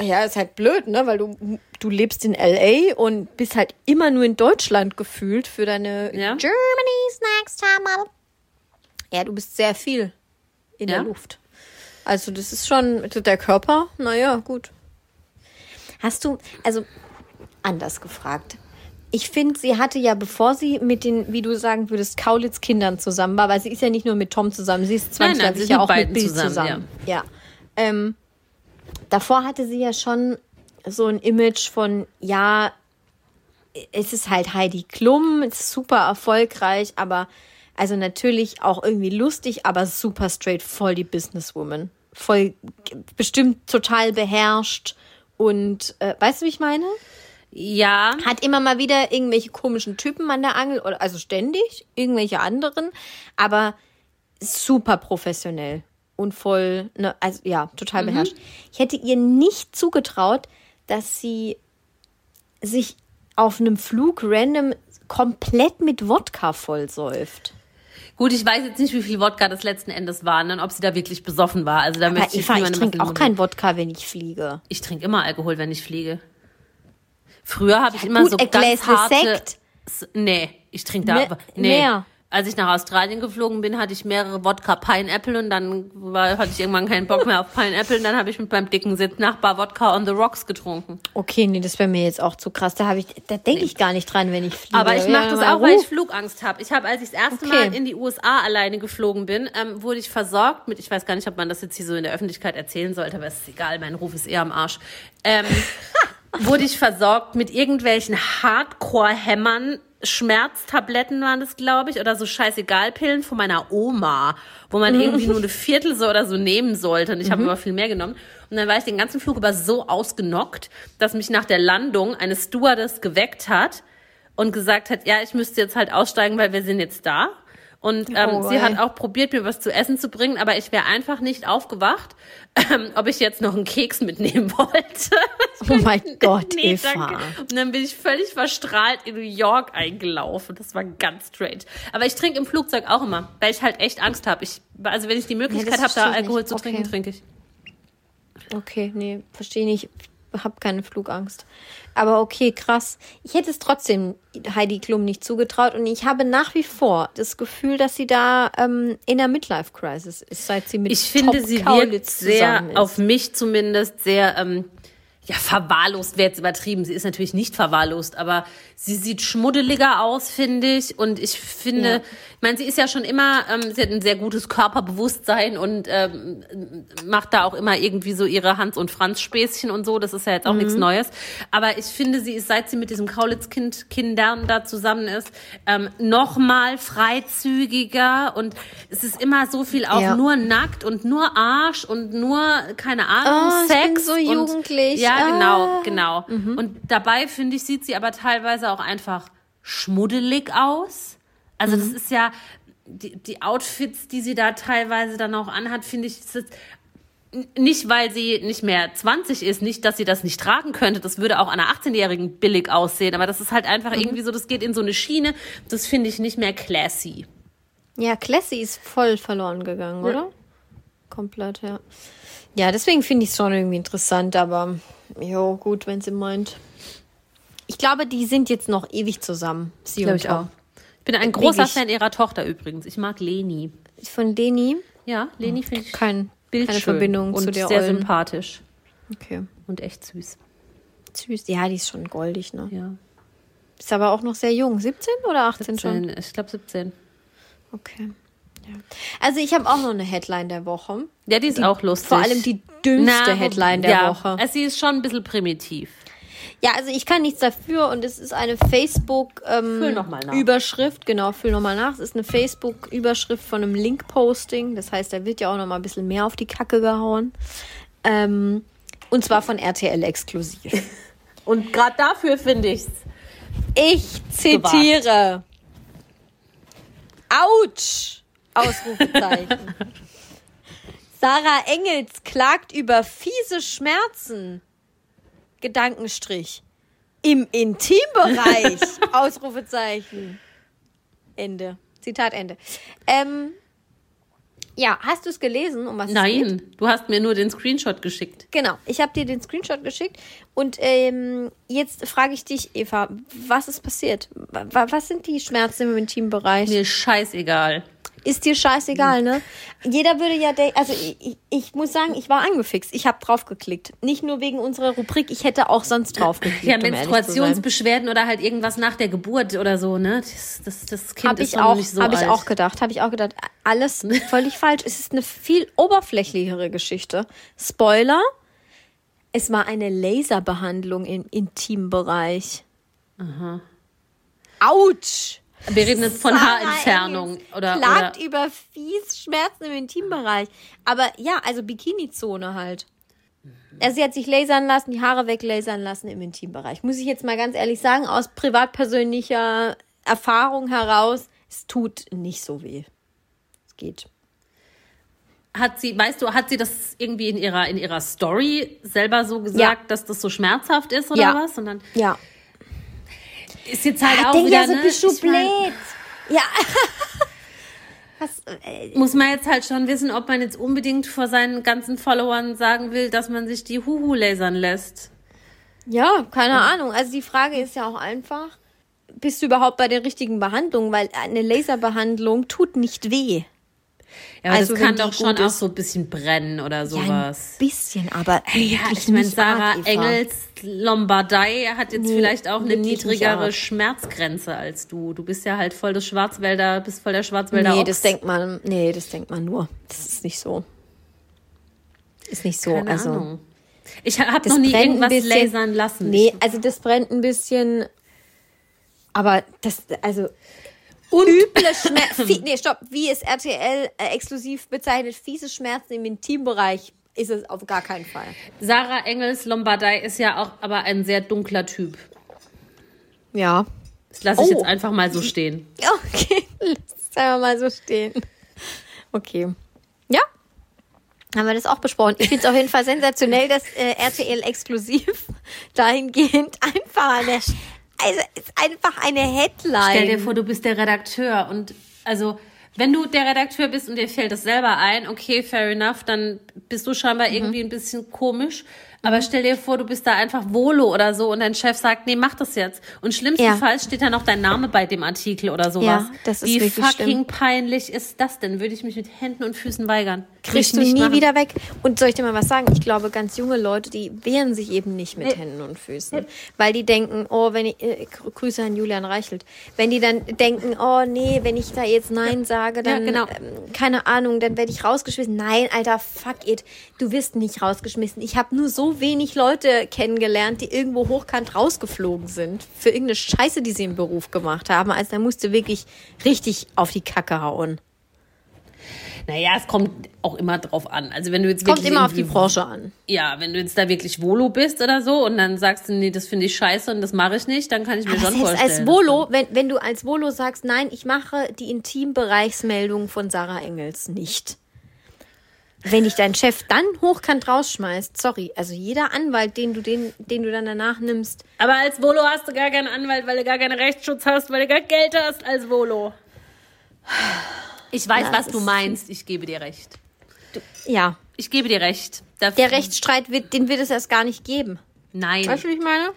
S2: ja, ist halt blöd, ne? Weil du, du lebst in LA und bist halt immer nur in Deutschland gefühlt für deine
S3: Ja.
S2: Germany's Next Top Model. Ja, du bist sehr viel in
S3: Ja.
S2: der Luft. Also das ist schon, also der Körper, naja, gut. Hast du, also anders gefragt. Ich finde, sie hatte ja, bevor sie mit den, wie du sagen würdest, Kaulitz-Kindern zusammen war, weil sie ist ja nicht nur mit Tom zusammen, sie ist zwangsläufig ja auch mit Bill
S3: zusammen,
S2: zusammen. Ja. Ähm, davor hatte sie ja schon so ein Image von, ja, es ist halt Heidi Klum, super erfolgreich, aber also natürlich auch irgendwie lustig, aber super straight, voll die Businesswoman. Voll bestimmt total beherrscht und äh, weißt du, wie ich meine?
S3: Ja,
S2: Hat immer mal wieder irgendwelche komischen Typen an der Angel, oder also ständig, irgendwelche anderen, aber super professionell und voll, ne, also ja, total beherrscht. Ich hätte ihr nicht zugetraut, dass sie sich auf einem Flug random komplett mit Wodka vollsäuft.
S3: gut, ich weiß jetzt nicht, wie viel Wodka das letzten Endes war, ne, ob sie da wirklich besoffen war. Also da
S2: Aber
S3: möchte ich,
S2: Eva, ich
S3: niemandem
S2: trinke auch kein Wodka, wenn ich fliege.
S3: Ich trinke immer Alkohol, wenn ich fliege. Früher habe ich immer
S2: gut,
S3: so ganz harte...
S2: Sekt.
S3: Nee, ich trinke da... Aber- nee.
S2: mehr.
S3: Als ich nach Australien geflogen bin, hatte ich mehrere Wodka Pineapple und dann war, hatte ich irgendwann keinen Bock mehr auf Pineapple und dann habe ich mit meinem dicken Sitznachbar Wodka on the Rocks getrunken.
S2: Okay, nee, das wäre mir jetzt auch zu krass. Da habe ich, da denke ich gar nicht dran, wenn ich fliege.
S3: Aber ich mache das auch, weil ich. Flugangst habe. Ich habe, als ich das erste
S2: Okay.
S3: Mal in die USA alleine geflogen bin, ähm, wurde ich versorgt mit, ich weiß gar nicht, ob man das jetzt hier so in der Öffentlichkeit erzählen sollte, aber es ist egal, mein Ruf ist eher am Arsch. Ähm, *laughs* wurde ich versorgt mit irgendwelchen Hardcore-Hämmern. Schmerztabletten waren das, glaube ich, oder so scheißegal Pillen von meiner Oma, wo man irgendwie nur eine Viertel so oder so nehmen sollte. Und ich habe aber viel mehr genommen. Und dann war ich den ganzen Flug über so ausgenockt, dass mich nach der Landung eine Stewardess geweckt hat und gesagt hat, ja, ich müsste jetzt halt aussteigen, weil wir sind jetzt da. Und ähm,
S2: Oh,
S3: sie hat auch probiert, mir was zu essen zu bringen, aber ich wäre einfach nicht aufgewacht, ähm, ob ich jetzt noch einen Keks mitnehmen *laughs* wollte.
S2: Oh mein *laughs* Gott,
S3: Nee,
S2: Eva.
S3: danke. Und dann bin ich völlig verstrahlt in New York eingelaufen. Das war ganz strange. Aber ich trinke im Flugzeug auch immer, weil ich halt echt Angst habe. Ich, also wenn ich die Möglichkeit
S2: das
S3: habe, da Alkohol
S2: nicht.
S3: zu trinken,
S2: Okay.
S3: trinke ich.
S2: Okay, nee, verstehe nicht. Ich habe keine Flugangst. Aber okay, krass. Ich hätte es trotzdem Heidi Klum nicht zugetraut und ich habe nach wie vor das Gefühl, dass sie da ähm, in der Midlife-Crisis ist, seit sie mit
S3: Ich finde,
S2: Top
S3: sie wirkt sehr, auf mich zumindest, sehr, ähm, ja, verwahrlost wäre jetzt übertrieben. Sie ist natürlich nicht verwahrlost, aber sie sieht schmuddeliger aus, finde ich. Und ich finde,
S2: Ja.
S3: ich meine, sie ist ja schon immer, ähm, sie hat ein sehr gutes Körperbewusstsein und ähm, macht da auch immer irgendwie so ihre Hans- und Franz-Späßchen und so. Das ist ja jetzt auch nichts
S2: Mhm.
S3: Neues. Aber ich finde, sie ist, seit sie mit diesem Kaulitz-Kind Kindern da zusammen ist, ähm, noch mal freizügiger und es ist immer so viel auch
S2: Ja.
S3: nur nackt und nur Arsch und nur, keine Ahnung,
S2: Oh, ich
S3: Sex.
S2: bin so
S3: und,
S2: jugendlich.
S3: Ja, genau,
S2: Ah.
S3: genau. Und dabei, finde ich, sieht sie aber teilweise auch einfach schmuddelig aus. Also
S2: Mhm.
S3: das ist ja, die, die Outfits, die sie da teilweise dann auch anhat, finde ich, ist nicht, weil sie nicht mehr 20 ist, nicht, dass sie das nicht tragen könnte. Das würde auch einer 18-Jährigen billig aussehen. Aber das ist halt einfach
S2: Mhm.
S3: irgendwie so, das geht in so eine Schiene. Das finde ich nicht mehr classy.
S2: Ja, Classy ist voll verloren gegangen, oder? Komplett, ja. Ja, deswegen finde ich es schon irgendwie interessant, aber jo, gut, wenn sie meint. Ich glaube, die sind jetzt noch ewig zusammen. Sie
S3: Glaube
S2: und
S3: ich auch. Ich bin ein großer
S2: Wirklich.
S3: Fan ihrer Tochter übrigens. Ich mag Leni.
S2: Von Deni
S3: Ja, Leni finde ich
S2: kein, keine Verbindung
S3: und
S2: zu der
S3: sehr
S2: Ollen.
S3: sympathisch
S2: Okay.
S3: und echt süß.
S2: Süß. Ja, die ist schon goldig, ne?
S3: Ja.
S2: Ist aber auch noch sehr jung. 17 oder 18 schon?
S3: 17, ich glaube 17.
S2: Okay. Ja. Also ich habe auch noch eine Headline der Woche.
S3: Ja, die ist auch lustig.
S2: Vor allem die dümmste
S3: Na,
S2: Headline der
S3: ja,
S2: Woche.
S3: Also sie ist schon ein bisschen primitiv.
S2: Ja, also ich kann nichts dafür und es ist eine. Facebook-Überschrift. genau, füll nochmal nach. Es ist eine Facebook-Überschrift von einem Link-Posting. Das heißt, da wird ja auch nochmal ein bisschen mehr auf die Kacke gehauen. Ähm, und zwar von RTL exklusiv. *laughs*
S3: Und gerade dafür finde ich's.
S2: Ich zitiere. Autsch! Ausrufezeichen. Sarah Engels klagt über fiese Schmerzen. Gedankenstrich. Im Intimbereich. *laughs* Ausrufezeichen. Ende. Zitat Ende. Ähm, ja, hast du es gelesen, um was?
S3: Nein, du hast mir nur den Screenshot geschickt.
S2: Genau, ich habe dir den Screenshot geschickt und ähm, jetzt frage ich dich, Eva, was ist passiert? Wa- Was sind die Schmerzen im Intimbereich?
S3: Mir ist scheißegal.
S2: Ist dir scheißegal, ne? Jeder würde ja denken, also ich, ich, muss sagen, ich war angefixt. Ich habe drauf geklickt. Nicht nur wegen unserer Rubrik, ich hätte auch sonst drauf geklickt.
S3: Ja,
S2: um.
S3: Menstruationsbeschwerden oder halt irgendwas nach der Geburt oder so, ne? Das, das, das Kind
S2: Habe
S3: ist
S2: ich auch,
S3: nicht so
S2: habe ich auch gedacht, habe ich auch gedacht, alles völlig *laughs* falsch. Es ist eine viel oberflächlichere Geschichte. Spoiler: Es war eine Laserbehandlung im Intimbereich. Autsch!
S3: Wir reden jetzt von
S2: Sarah
S3: Haarentfernung oder, oder
S2: klagt über fies Schmerzen im Intimbereich. Aber ja, also Bikini-Zone halt. Also sie hat sich lasern lassen, die Haare weglasern lassen im Intimbereich. Muss ich jetzt mal ganz ehrlich sagen, aus privatpersönlicher Erfahrung heraus, es tut nicht so weh. Es geht.
S3: hat sie, weißt du, hat sie das irgendwie in ihrer in ihrer Story selber so gesagt, dass das so schmerzhaft ist oder
S2: Ja.
S3: was? Und dann
S2: Ja.
S3: Ist jetzt halt auch
S2: Denk
S3: wieder,
S2: ja so,
S3: ne?
S2: du
S3: ich mein,
S2: blöd. Ja. *laughs* Was, äh,
S3: muss man jetzt halt schon wissen, ob man jetzt unbedingt vor seinen ganzen Followern sagen will, dass man sich die Huhu lasern lässt.
S2: Ja, keine Ahnung. Also die Frage ist ja auch einfach, bist du überhaupt bei der richtigen Behandlung? Weil eine Laserbehandlung tut nicht weh.
S3: Ja, aber
S2: Also,
S3: das kann doch schon
S2: gut
S3: auch
S2: ist.
S3: so ein bisschen brennen oder
S2: Ja,
S3: sowas.
S2: ein bisschen, aber
S3: Ja, ich meine, Sarah
S2: arg.
S3: Engels Lombardei hat jetzt
S2: Nee,
S3: vielleicht auch eine niedrigere. Schmerzgrenze als du. Du bist ja halt voll des Schwarzwälder, bist voll der Schwarzwälder
S2: Nee,
S3: Ochs.
S2: das denkt man, nee, das denkt man nur. Das ist nicht so. Ist nicht so,
S3: Keine
S2: also.
S3: Ahnung. Ich habe noch nie irgendwas
S2: bisschen.
S3: lasern lassen.
S2: Nee, also das brennt ein bisschen. Aber das, also. Üble *laughs* Schmerzen. Nee, stopp. Wie es RTL äh, exklusiv bezeichnet, fiese Schmerzen im Intimbereich ist es auf gar keinen Fall.
S3: Sarah Engels Lombardei ist ja auch aber ein sehr dunkler Typ.
S2: Ja.
S3: Das lasse ich
S2: Oh.
S3: jetzt einfach mal so stehen. *laughs*
S2: Okay, lass es einfach mal so stehen. Okay. Ja. Haben wir das auch besprochen. Ich finde es auf jeden Fall sensationell, dass äh, RTL exklusiv *laughs* dahingehend einfach eine, also ist einfach eine Headline.
S3: Stell dir vor, du bist der Redakteur und also wenn du der Redakteur bist und dir fällt das selber ein, okay, fair enough, dann bist du
S2: Mhm.
S3: scheinbar irgendwie ein bisschen komisch. Aber stell dir vor, du bist da einfach Volo oder so und dein Chef sagt, nee, mach das jetzt. Und schlimmstenfalls steht da noch dein Name bei dem Artikel oder sowas.
S2: Ja, das ist
S3: Wie fucking
S2: schlimm.
S3: peinlich ist das denn? Würde ich mich mit Händen und Füßen weigern.
S2: Kriegst du nie
S3: machen.
S2: wieder weg. Und soll ich dir mal was sagen? Ich glaube, ganz junge Leute, die wehren sich eben nicht mit Händen und Füßen. Weil die denken, oh, wenn ich, äh, Gr- Grüße an Julian Reichelt, wenn die dann denken, oh nee, wenn ich da jetzt Nein sage, dann,
S3: genau.
S2: ähm, keine Ahnung, dann werde ich rausgeschmissen. Nein, Alter, fuck it. Du wirst nicht rausgeschmissen. Ich habe nur so wenig Leute kennengelernt, die irgendwo hochkant rausgeflogen sind. Für irgendeine Scheiße, die sie im Beruf gemacht haben. Also da musst du wirklich richtig auf die Kacke hauen.
S3: Naja, es kommt auch immer drauf an. Also wenn du jetzt
S2: Kommt immer auf die Branche an.
S3: Ja, wenn du jetzt da wirklich Volo bist oder so und dann sagst du, nee, das finde ich scheiße und das mache ich nicht, dann kann ich mir
S2: Aber
S3: schon vorstellen.
S2: als Volo, wenn, wenn du als Volo sagst, nein, ich mache die Intimbereichsmeldung von Sarah Engels nicht. Wenn dich dein Chef dann hochkant rausschmeißt, sorry, also jeder Anwalt, den du, den, den du dann danach nimmst,
S3: Aber als Volo hast du gar keinen Anwalt, weil du gar keinen Rechtsschutz hast, weil du gar Geld hast als Volo. Ich weiß,
S2: Ja,
S3: was du meinst. Ich gebe dir recht.
S2: ja,
S3: Ich gebe dir recht. Da-
S2: der Rechtsstreit wird, den wird es erst gar nicht geben.
S3: Nein,
S2: Weißt du, wie ich meine?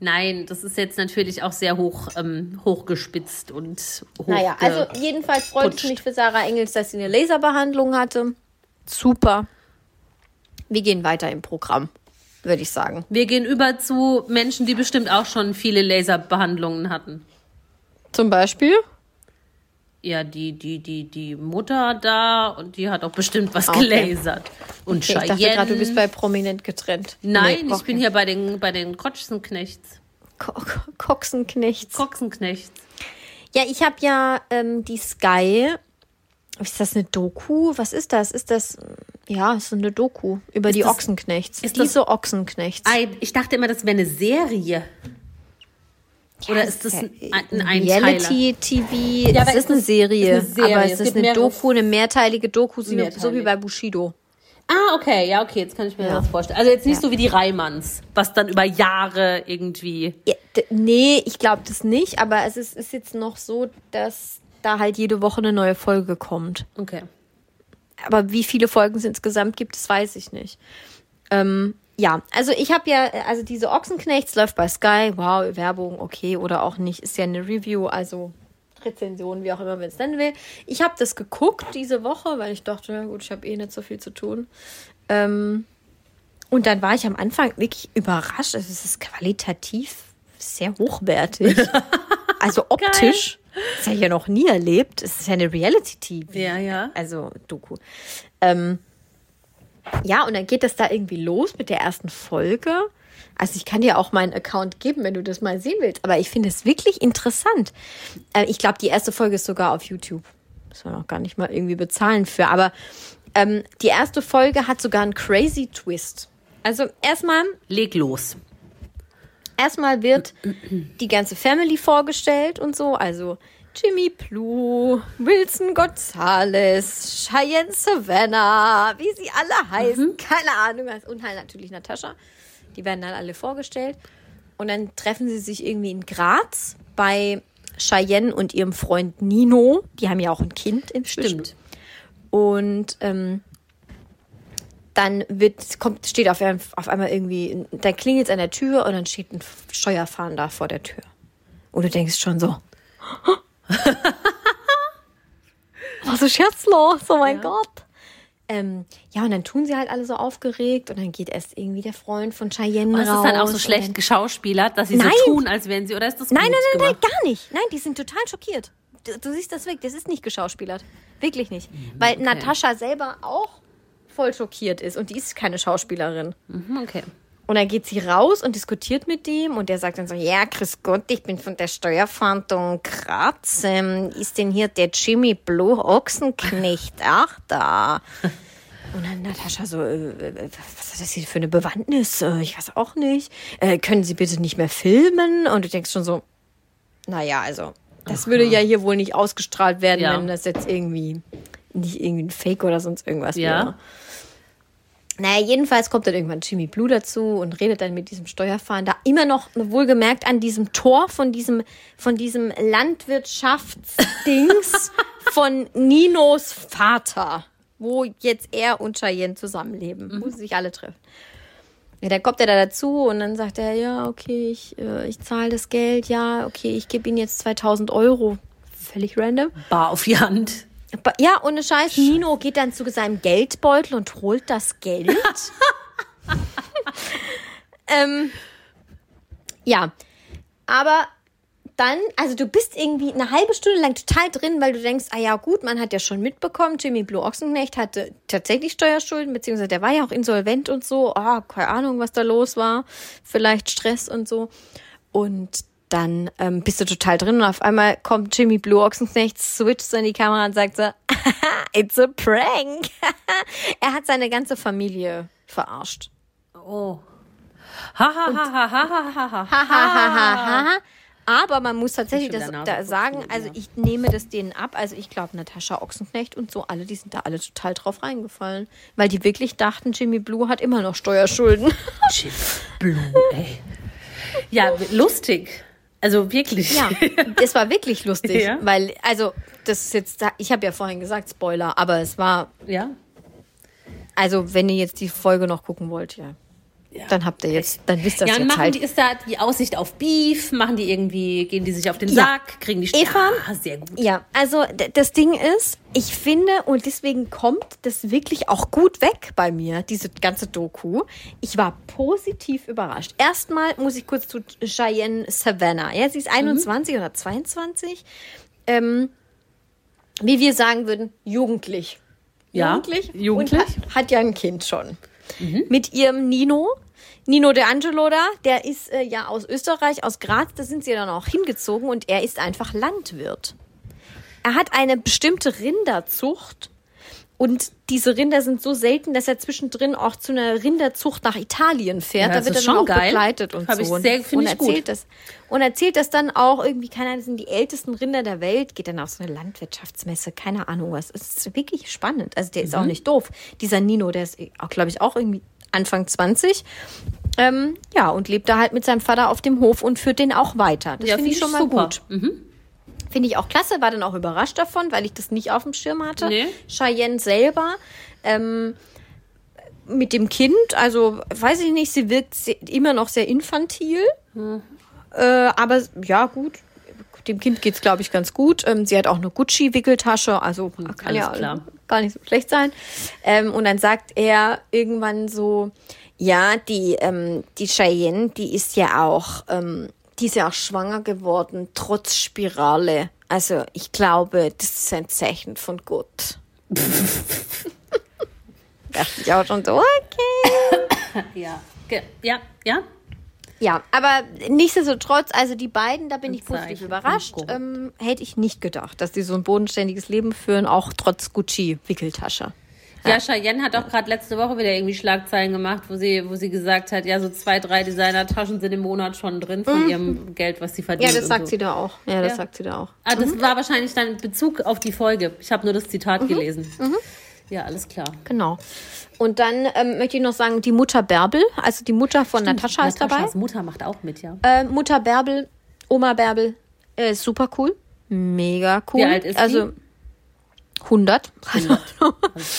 S3: nein, das ist jetzt natürlich auch sehr hoch, ähm, hochgespitzt und hoch.
S2: Naja, also jedenfalls freut es mich für Sarah Engels, dass sie eine Laserbehandlung hatte. Super. Wir gehen weiter im Programm, würde ich sagen.
S3: Wir gehen über zu Menschen, die bestimmt auch schon viele Laserbehandlungen hatten.
S2: Zum Beispiel?
S3: Ja, die, die, die, die Mutter da und die hat auch bestimmt was
S2: Okay.
S3: gelasert. Und
S2: Okay, ich dachte
S3: Cheyenne.
S2: gerade, du bist bei Prominent getrennt.
S3: Nein,
S2: Nee,
S3: ich bin hier bei den, bei den Kotschenknechts.
S2: Ko Coxenknechts.
S3: Coxenknechts.
S2: Ja, ich habe ja ähm, die Sky. Ist das eine Doku? Was ist das? Ist das. Ja, ist so eine Doku über die
S3: das-
S2: Ochsenknechts.
S3: ist das-
S2: Diese Ochsenknechts.
S3: Ei, Ich dachte immer, das wäre eine Serie. Oder ist das ein, ein Einteiler?
S2: Reality-TV.
S3: Ja,
S2: das
S3: aber
S2: ist eine Serie.
S3: ist eine Serie.
S2: Aber
S3: Es
S2: es ist eine Doku, eine mehrteilige Doku, so, so wie
S3: Mehrteilig.
S2: bei Bushido.
S3: Ah, okay, ja, okay, jetzt kann ich mir
S2: Ja.
S3: das vorstellen. Also jetzt nicht
S2: Ja.
S3: so wie die Reimanns, was dann über Jahre irgendwie.
S2: Ja, nee, ich glaube das nicht, aber es ist, ist jetzt noch so, dass da halt jede Woche eine neue Folge kommt.
S3: Okay.
S2: Aber wie viele Folgen es insgesamt gibt, das weiß ich nicht. Ähm, ja, also ich habe ja, also diese Ochsenknechts läuft bei Sky, wow, Werbung, okay, oder auch nicht, ist ja eine Review, also Rezension, wie auch immer man es nennen will. Ich habe das geguckt diese Woche, weil ich dachte, na gut, ich habe eh nicht so viel zu tun. Ähm, und dann war ich am Anfang wirklich überrascht. Also es ist qualitativ sehr hochwertig. *laughs* also optisch. Das habe ich ja noch nie erlebt. Es ist ja eine Reality-TV.
S3: Ja, ja.
S2: Also Doku. Ähm, ja, und dann geht das da irgendwie los mit der ersten Folge. Also ich kann dir auch meinen Account geben, wenn du das mal sehen willst. Aber ich finde es wirklich interessant. Äh, ich glaube, die erste Folge ist sogar auf YouTube. Muss man auch gar nicht mal irgendwie bezahlen für. Aber ähm, die erste Folge hat sogar einen crazy Twist. Also erstmal
S3: Leg los.
S2: Erstmal wird die ganze Family vorgestellt und so. Also Jimmy Blue, Wilson Gonzalez, Cheyenne Savannah, wie sie alle heißen. Keine Ahnung. Und halt natürlich Natascha. Die werden dann alle vorgestellt. Und dann treffen sie sich irgendwie in Graz bei Cheyenne und ihrem Freund Nino. Die haben ja auch ein Kind inzwischen.
S3: Stimmt.
S2: Und ähm, dann wird, kommt, steht auf, auf einmal irgendwie, da klingelt es an der Tür und dann steht ein Steuerfahnder vor der Tür. Und du denkst schon so, *laughs* was ist jetzt los? Oh mein
S3: Ja.
S2: Gott. Ähm, ja, und dann tun sie halt alle so aufgeregt und dann geht erst irgendwie der Freund von Cheyenne
S3: Und ist
S2: raus.
S3: das dann auch so schlecht geschauspielert, dass sie
S2: Nein.
S3: so tun, als wären sie, oder ist das
S2: Nein,
S3: gut
S2: nein, nein, nein,
S3: gemacht?
S2: gar nicht. Nein, die sind total schockiert. Du, du siehst das weg, das ist nicht geschauspielert. Wirklich nicht. Weil Natascha selber auch voll schockiert ist und die ist keine Schauspielerin.
S3: Mhm, okay.
S2: Und dann geht sie raus und diskutiert mit dem und der sagt dann so, ja, grüß Gott, ich bin von der Steuerfahndung Graz. Ähm, ist denn hier der Jimmy Blue Ochsenknecht auch da? *laughs* Und dann Natascha so, äh, äh, was hat das hier für eine Bewandtnis? Äh, ich weiß auch nicht. Äh, können Sie bitte nicht mehr filmen? Und du denkst schon so, naja, also, das würde ja hier wohl nicht ausgestrahlt werden,
S3: Ja.
S2: wenn das jetzt irgendwie nicht irgendwie ein Fake oder sonst irgendwas
S3: Ja.
S2: wäre. Naja, jedenfalls kommt dann irgendwann Jimmy Blue dazu und redet dann mit diesem Steuerfahnder. Immer noch wohlgemerkt an diesem Tor von diesem, von diesem Landwirtschaftsdings *laughs* von Ninos Vater, wo jetzt er und Cheyenne zusammenleben, wo sie sich alle treffen. Ja, dann kommt er da dazu und dann sagt er, ja, okay, ich, äh, ich zahle das Geld, ja, okay, ich gebe Ihnen jetzt 2000 Euro. Völlig random.
S3: Bar auf die Hand.
S2: Ja, ohne Scheiß. Nino geht dann zu seinem Geldbeutel und holt das Geld. *laughs* ähm, ja, aber dann, also du bist irgendwie eine halbe Stunde lang total drin, weil du denkst, ah ja gut, man hat ja schon mitbekommen, Jimmy Blue Ochsenknecht hatte tatsächlich Steuerschulden, beziehungsweise der war ja auch insolvent und so. Ah, keine Ahnung, was da los war. Vielleicht Stress und so. Und dann ähm, bist du total drin und auf einmal kommt Jimmy Blue Ochsenknecht, switcht so in die Kamera und sagt so, *laughs* it's a prank. *laughs* er hat seine ganze Familie verarscht.
S3: Oh. Ha, ha, ha, ha, ha, ha, ha.
S2: Aber man muss tatsächlich das, da sagen, also ich nehme das denen ab. Also ich glaube, Natascha Ochsenknecht und so, alle, die sind da alle total drauf reingefallen. Weil die wirklich dachten, Jimmy Blue hat immer noch Steuerschulden.
S3: Jim Blue, ey. Ja, *laughs* lustig. Also wirklich.
S2: Ja, *laughs* das war wirklich lustig.
S3: Ja.
S2: Weil, also, das ist jetzt, ich habe ja vorhin gesagt, Spoiler, aber es war,
S3: Ja.
S2: also wenn ihr jetzt die Folge noch gucken wollt, ja. Dann habt ihr jetzt, dann wisst ihr
S3: Ja,
S2: jetzt
S3: machen
S2: halt.
S3: die, ist da die Aussicht auf Beef? Machen die irgendwie, gehen die sich auf den
S2: Ja.
S3: Sack? Kriegen die
S2: Eva?
S3: Ja, sehr gut.
S2: Ja, also das Ding ist, ich finde, und deswegen kommt das wirklich auch gut weg bei mir, diese ganze Doku. Ich war positiv überrascht. Erstmal muss ich kurz zu Cheyenne Savannah. Ja, sie ist 21 oder 22. Ähm, wie wir sagen würden, jugendlich.
S3: Ja,
S2: Jugendlich.
S3: jugendlich.
S2: Und hat, hat ja ein Kind schon. Mit ihrem Nino. Nino De Angelo da, der ist äh, ja aus Österreich, aus Graz, da sind sie dann auch hingezogen und er ist einfach Landwirt. Er hat eine bestimmte Rinderzucht und diese Rinder sind so selten, dass er zwischendrin auch zu einer Rinderzucht nach Italien fährt.
S3: Ja,
S2: da wird er
S3: schon
S2: auch
S3: geil.
S2: begleitet und
S3: Hab
S2: so.
S3: ich
S2: Und-
S3: sehr- find
S2: und
S3: ich gut.
S2: erzählt das und erzählt das dann auch irgendwie, keine Ahnung, das sind die ältesten Rinder der Welt, geht dann auf so eine Landwirtschaftsmesse, keine Ahnung was. Es ist wirklich spannend. Also der ist auch
S3: Mhm.
S2: nicht doof. Dieser Nino, der ist glaube ich, auch irgendwie Anfang 20. Ähm, ja, und lebt da halt mit seinem Vater auf dem Hof und führt den auch weiter. Das
S3: Ja,
S2: finde ich schon mal
S3: super.
S2: gut. Finde ich auch klasse, war dann auch überrascht davon, weil ich das nicht auf dem Schirm hatte.
S3: Nee.
S2: Cheyenne selber ähm, mit dem Kind, also weiß ich nicht, sie wirkt immer noch sehr infantil. Äh, aber ja, gut. Dem Kind geht's glaube ich, ganz gut. Ähm, sie hat auch eine Gucci-Wickeltasche, also kann
S3: alles
S2: ja
S3: klar.
S2: gar nicht so schlecht sein. Ähm, und dann sagt er irgendwann so, ja, die, ähm, die Cheyenne, die ist ja auch, ähm, die ist ja auch schwanger geworden, trotz Spirale. Also ich glaube, das ist ein Zeichen von Gott. *laughs* Dachte ich auch schon so, okay.
S3: Ja. Ja, ja.
S2: Ja, aber nichtsdestotrotz, also die beiden, da bin ich positiv überrascht.
S3: Gott.
S2: Ähm, hätte ich nicht gedacht, dass die so ein bodenständiges Leben führen, auch trotz Gucci-Wickeltasche.
S3: Ja, Cheyenne hat auch gerade letzte Woche wieder irgendwie Schlagzeilen gemacht, wo sie, wo sie gesagt hat, ja, so zwei, drei Designertaschen sind im Monat schon drin von ihrem Geld, was sie verdient.
S2: Mhm. Ja, das sagt
S3: so.
S2: sie da auch. Ja, das
S3: Ja.
S2: sagt sie da auch.
S3: Ah, das war wahrscheinlich dann in Bezug auf die Folge. Ich habe nur das Zitat
S2: Mhm.
S3: gelesen. Ja, alles klar.
S2: Genau. Und dann ähm, möchte ich noch sagen, die Mutter Bärbel, also die Mutter von Natascha ist dabei.
S3: Nataschas Mutter macht auch mit, ja.
S2: Äh, Mutter Bärbel, Oma Bärbel, äh, ist super cool. Mega cool.
S3: Wie alt ist
S2: also, 100. *laughs*
S3: Alles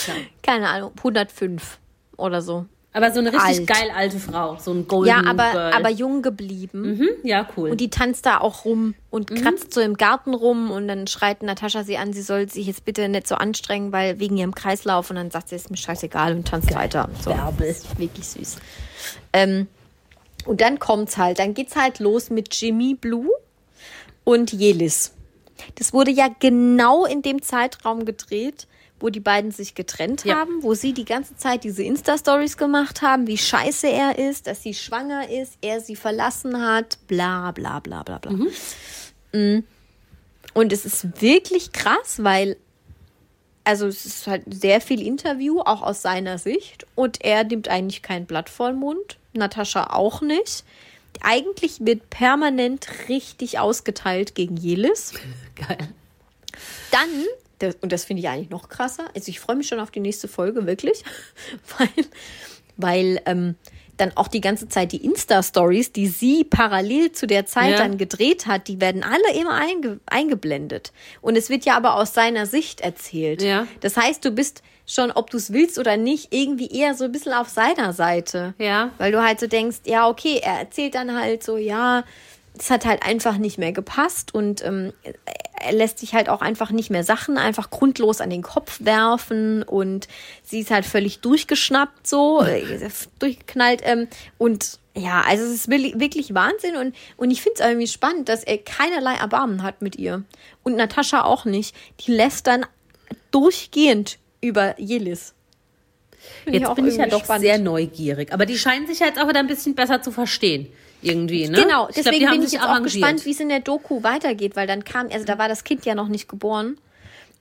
S3: klar.
S2: Keine Ahnung, 105 oder so.
S3: Aber so eine richtig
S2: Alt.
S3: geil alte Frau, so ein Golden
S2: Ja, aber,
S3: Girl.
S2: aber jung geblieben.
S3: mhm, ja, cool.
S2: Und die tanzt da auch rum und
S3: Mhm.
S2: kratzt so im Garten rum und dann schreit Natascha sie an, sie soll sich jetzt bitte nicht so anstrengen, weil wegen ihrem Kreislauf und dann sagt sie, ist mir scheißegal und tanzt weiter. So.
S3: Bärbel.
S2: Ist wirklich süß. Ähm, und dann kommt's halt, dann geht's halt los mit Jimmy Blue und Jelis. Das wurde ja genau in dem Zeitraum gedreht, wo die beiden sich getrennt
S3: Ja.
S2: haben, wo sie die ganze Zeit diese Insta-Stories gemacht haben, wie scheiße er ist, dass sie schwanger ist, er sie verlassen hat, bla bla bla bla bla. Mm. Und es ist wirklich krass, weil also es ist halt sehr viel Interview, auch aus seiner Sicht. Und er nimmt eigentlich kein Blatt vor den Mund. Natascha auch nicht. Eigentlich wird permanent richtig ausgeteilt gegen Jelis. *laughs*
S3: Geil.
S2: Dann, das, und das finde ich eigentlich noch krasser, also ich freue mich schon auf die nächste Folge, wirklich, *laughs* weil, weil ähm, dann auch die ganze Zeit die Insta-Stories, die sie parallel zu der Zeit
S3: Ja.
S2: dann gedreht hat, die werden alle immer einge eingeblendet. Und es wird ja aber aus seiner Sicht erzählt.
S3: Ja.
S2: Das heißt, du bist schon, ob du es willst oder nicht, irgendwie eher so ein bisschen auf seiner Seite.
S3: Ja.
S2: Weil du halt so denkst, ja, okay, er erzählt dann halt so, ja, es hat halt einfach nicht mehr gepasst und ähm, lässt sich halt auch einfach nicht mehr Sachen einfach grundlos an den Kopf werfen und sie ist halt völlig durchgeschnappt so, äh, durchgeknallt ähm, und ja, also es ist wirklich, Wahnsinn und, und ich finde es irgendwie spannend, dass er keinerlei Erbarmen hat mit ihr. Und Natascha auch nicht. Die lässt dann durchgehend über Jelis. Find
S3: Jetzt
S2: auch
S3: bin ich ja doch sehr neugierig. Aber die scheinen sich ja jetzt auch wieder ein bisschen besser zu verstehen. Irgendwie, ne?
S2: Genau,
S3: Ich glaub,
S2: deswegen
S3: die haben
S2: bin ich auch gespannt, wie es in der Doku weitergeht, weil dann kam, also da war das Kind ja noch nicht geboren.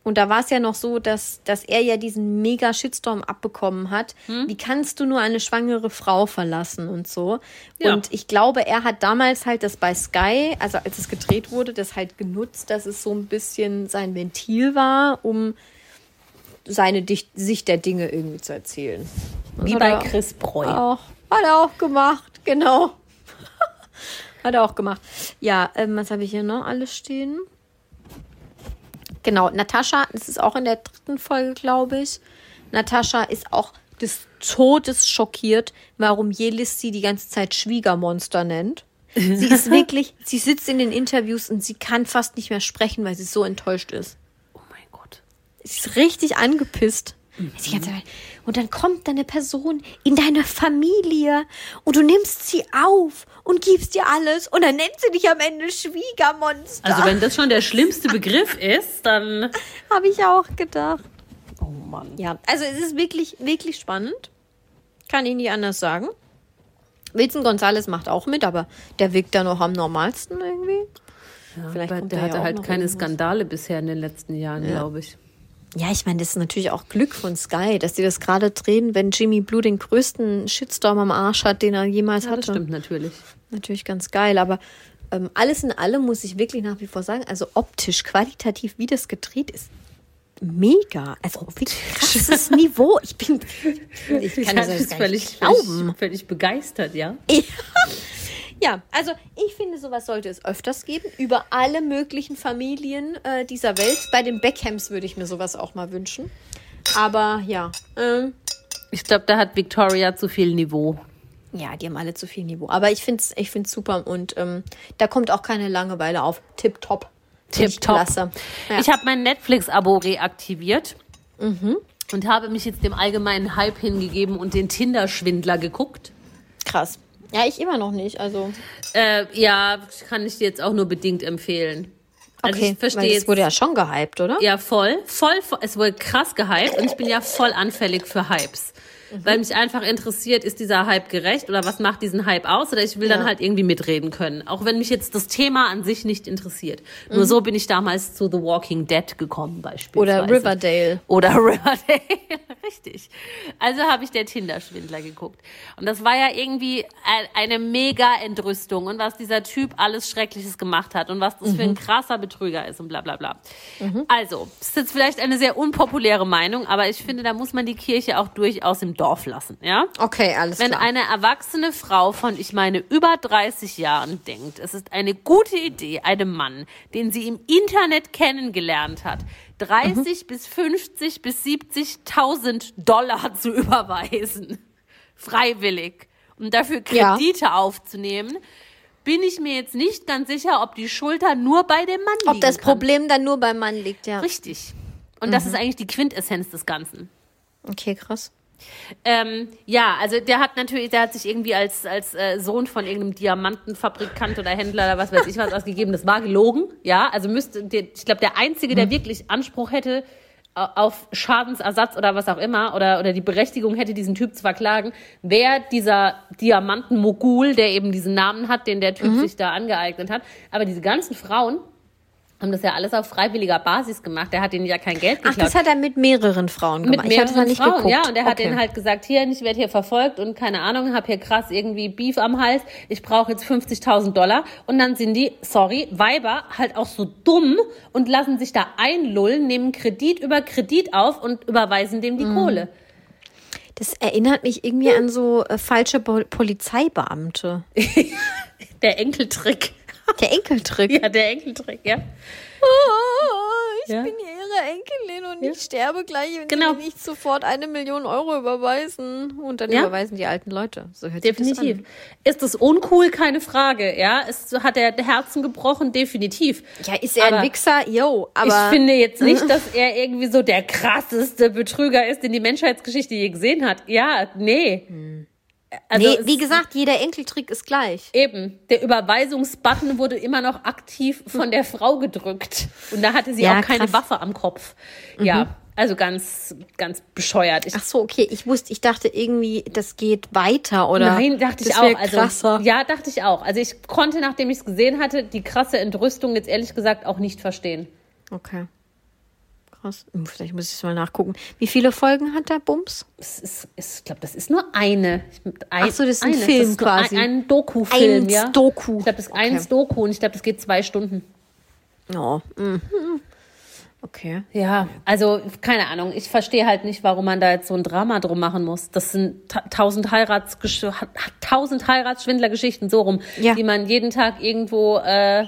S2: Und da war es ja noch so, dass, dass er ja diesen mega Shitstorm abbekommen hat.
S3: Hm?
S2: Wie kannst du nur eine schwangere Frau verlassen und so?
S3: Ja.
S2: Und ich glaube, er hat damals halt das bei Sky, also als es gedreht wurde, das halt genutzt, dass es so ein bisschen sein Ventil war, um seine Dicht Sicht der Dinge irgendwie zu erzählen. Das
S3: Wie bei Chris Breu.
S2: Auch, hat er auch gemacht, genau. Hat er auch gemacht. Ja, ähm, was habe ich hier noch alles stehen? Genau, Natascha, das ist auch in der dritten Folge, glaube ich. Natascha ist auch des Todes schockiert, warum Jelis sie die ganze Zeit Schwiegermonster nennt. *laughs* Sie ist wirklich, sie sitzt in den Interviews und sie kann fast nicht mehr sprechen, weil sie so enttäuscht ist.
S3: Oh mein Gott.
S2: Sie ist richtig angepisst. Und dann kommt da eine Person in deine Familie und du nimmst sie auf und gibst dir alles und dann nennt sie dich am Ende Schwiegermonster.
S3: Also wenn das schon der schlimmste Begriff ist, dann... *laughs*
S2: habe ich auch gedacht.
S3: Oh Mann.
S2: Ja, also es ist wirklich, wirklich spannend. Kann ich nicht anders sagen. Wilson Gonzales macht auch mit, aber der wirkt da noch am normalsten irgendwie.
S3: Ja,
S2: Vielleicht
S3: aber der
S2: ja
S3: hatte halt keine
S2: irgendwas.
S3: Skandale bisher in den letzten Jahren, glaube ich.
S2: Ja, ich meine, das ist natürlich auch Glück von Sky, dass sie das gerade drehen, wenn Jimmy Blue den größten Shitstorm am Arsch hat, den er jemals
S3: Ja,
S2: hatte.
S3: das stimmt natürlich.
S2: Natürlich ganz geil, aber ähm, alles in allem muss ich wirklich nach wie vor sagen, also optisch, qualitativ, wie das gedreht ist, mega. Also wirklich krasses Niveau. Ich bin, *laughs* ich kann das,
S3: ist
S2: gar
S3: völlig,
S2: glauben.
S3: völlig, völlig begeistert, ja.
S2: Ja, also ich finde, sowas sollte es öfters geben, über alle möglichen Familien äh, dieser Welt. Bei den Beckhams würde ich mir sowas auch mal wünschen. Aber ja, ähm,
S3: Ich glaube, da hat Victoria zu viel Niveau.
S2: ja, die haben alle zu viel Niveau. Aber ich finde es ich find's super und ähm, da kommt auch keine Langeweile auf. Tipptopp.
S3: Tipptopp.
S2: Klasse. Ja.
S3: Ich habe mein Netflix-Abo reaktiviert
S2: Mhm.
S3: und habe mich jetzt dem allgemeinen Hype hingegeben und den Tinder-Schwindler geguckt.
S2: krass. Ja, ich immer noch nicht. Also,
S3: Äh, ja, kann ich dir jetzt auch nur bedingt empfehlen. Also
S2: okay,
S3: ich verstehe
S2: es wurde ja schon gehypt, oder?
S3: Ja, voll, voll, voll. Es wurde krass gehypt und ich bin ja voll anfällig für Hypes.
S2: Mhm.
S3: Weil mich einfach interessiert, ist dieser Hype gerecht oder was macht diesen Hype aus? Oder ich will dann
S2: Ja.
S3: halt irgendwie mitreden können. Auch wenn mich jetzt das Thema an sich nicht interessiert. Nur so bin ich damals zu The Walking Dead gekommen, beispielsweise.
S2: Mhm. Oder Riverdale.
S3: Oder *laughs* Riverdale. Richtig. Also habe ich der Tinder-Schwindler geguckt. Und das war ja irgendwie ein- eine mega Entrüstung und was dieser Typ alles Schreckliches gemacht hat und was das für ein krasser Betrüger ist und bla bla bla. Also, das ist jetzt vielleicht eine sehr unpopuläre Meinung, aber ich finde, da muss man die Kirche auch durchaus im Dorf lassen, ja?
S2: Okay, alles
S3: Wenn
S2: klar.
S3: eine erwachsene Frau von, ich meine, über 30 Jahren denkt, es ist eine gute Idee, einem Mann, den sie im Internet kennengelernt hat, 30 bis 50 bis 70.000 Dollar *laughs* zu überweisen, freiwillig, um dafür
S2: Ja.
S3: Kredite aufzunehmen, bin ich mir jetzt nicht ganz sicher, ob die Schulter nur bei dem Mann liegt.
S2: Ob das Problem dann nur beim Mann liegt, ja.
S3: Richtig. Und das ist eigentlich die Quintessenz des Ganzen.
S2: Okay, krass.
S3: Ähm, ja, also der hat natürlich, der hat sich irgendwie als, als äh, Sohn von irgendeinem Diamantenfabrikant oder Händler oder was weiß ich was ausgegeben. Das war gelogen, ja. Also müsste, ich glaube, der Einzige, der wirklich Anspruch hätte au- auf Schadensersatz oder was auch immer oder, oder die Berechtigung hätte, diesen Typ zu verklagen, wäre dieser Diamantenmogul, der eben diesen Namen hat, den der Typ sich da angeeignet hat. Aber diese ganzen Frauen haben das ja alles auf freiwilliger Basis gemacht. Der hat ihnen ja kein Geld
S2: Ach,
S3: geklaut.
S2: das hat er mit mehreren Frauen
S3: Mit
S2: gemacht. ich hatte
S3: mehreren
S2: nicht
S3: Frauen,
S2: geguckt.
S3: ja. Und er hat
S2: okay.
S3: denen halt gesagt, hier, ich werde hier verfolgt und keine Ahnung, habe hier krass irgendwie Beef am Hals. Ich brauche jetzt 50.000 Dollar. Und dann sind die, sorry, Weiber halt auch so dumm und lassen sich da einlullen, nehmen Kredit über Kredit auf und überweisen dem die
S2: Mhm.
S3: Kohle.
S2: Das erinnert mich irgendwie an so äh, falsche Pol Polizeibeamte. *laughs*
S3: Der Enkeltrick.
S2: Der Enkeltrick.
S3: Ja, der Enkeltrick, ja.
S2: Oh, ich
S3: Ja.
S2: bin hier ihre Enkelin und ich sterbe gleich, wenn
S3: Genau.
S2: sie mir nicht sofort eine Million Euro überweisen. Und dann
S3: Ja.
S2: überweisen die alten Leute. So hört sich das
S3: Definitiv.
S2: an.
S3: Ist es uncool? Keine Frage. Ja, es hat er Herzen gebrochen? Definitiv.
S2: Ja, ist er
S3: Aber
S2: ein Wichser? Yo, aber...
S3: ich finde jetzt nicht, *laughs* dass er irgendwie so der krasseste Betrüger ist, den die Menschheitsgeschichte je gesehen hat. Ja, nee. Also
S2: nee, wie gesagt, jeder Enkeltrick ist gleich.
S3: Eben, der Überweisungsbutton wurde immer noch aktiv von der Frau gedrückt. Und da hatte sie
S2: Ja,
S3: auch keine
S2: krass. Mhm.
S3: Waffe am Kopf. Ja, also ganz, ganz bescheuert. Ich,
S2: Ach so, okay. Ich wusste, ich dachte irgendwie, das geht weiter, oder?
S3: Nein, dachte ich auch. Also,
S2: krasser.
S3: ja, dachte ich auch. Also ich konnte, nachdem ich es gesehen hatte, die krasse Entrüstung jetzt ehrlich gesagt auch nicht verstehen.
S2: Okay. Krass. Hm, Vielleicht muss ich es mal nachgucken. Wie viele Folgen hat der Bums?
S3: Es ist, ich glaube, das ist nur eine. Ein,
S2: Ach so, das ist ein
S3: eine.
S2: Film
S3: ist
S2: quasi.
S3: Ein, ein Doku-Film,
S2: Eins
S3: ja.
S2: Doku.
S3: Ich glaube, das ist
S2: Okay.
S3: eins Doku und ich glaube, das geht zwei Stunden.
S2: Oh. Mhm. Okay.
S3: Ja, also keine Ahnung. Ich verstehe halt nicht, warum man da jetzt so ein Drama drum machen muss. Das sind ta tausend Heirats tausend Heiratsschwindlergeschichten so rum,
S2: Ja.
S3: die man jeden Tag irgendwo äh,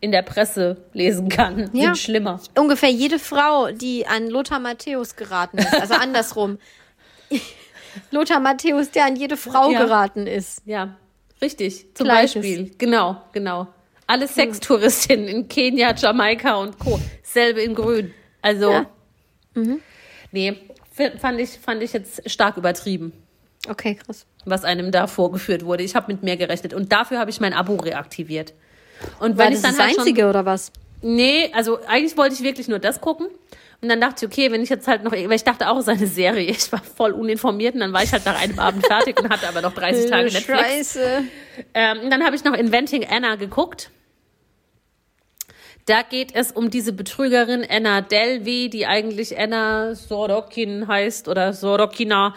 S3: in der Presse lesen kann.
S2: Ja.
S3: Sind schlimmer.
S2: Ungefähr jede Frau, die an Lothar Matthäus geraten ist, also andersrum. *laughs* Lothar Matthäus, der an jede Frau
S3: Ja.
S2: geraten ist.
S3: Ja, richtig. Zum
S2: Gleiches.
S3: Beispiel. Genau, genau. Alle Sextouristinnen in Kenia, Jamaika und Co. Selbe in Grün. Also,
S2: Ja.
S3: nee, f- fand ich, fand ich jetzt stark übertrieben.
S2: Okay, krass.
S3: was einem da vorgeführt wurde. Ich habe mit mehr gerechnet und dafür habe ich mein Abo reaktiviert. Und
S2: das
S3: ich dann
S2: das
S3: halt
S2: Einzige oder was?
S3: schon, nee, also eigentlich wollte ich wirklich nur das gucken und dann dachte ich, okay, wenn ich jetzt halt noch, weil ich dachte auch, es ist eine Serie. Ich war voll uninformiert und dann war ich halt nach einem Abend fertig und hatte aber noch 30 *laughs* Tage Netflix.
S2: Scheiße.
S3: Ähm, und dann habe ich noch Inventing Anna geguckt. Da geht es um diese Betrügerin Anna Delvey, die eigentlich Anna Sorokin heißt oder Sorokina.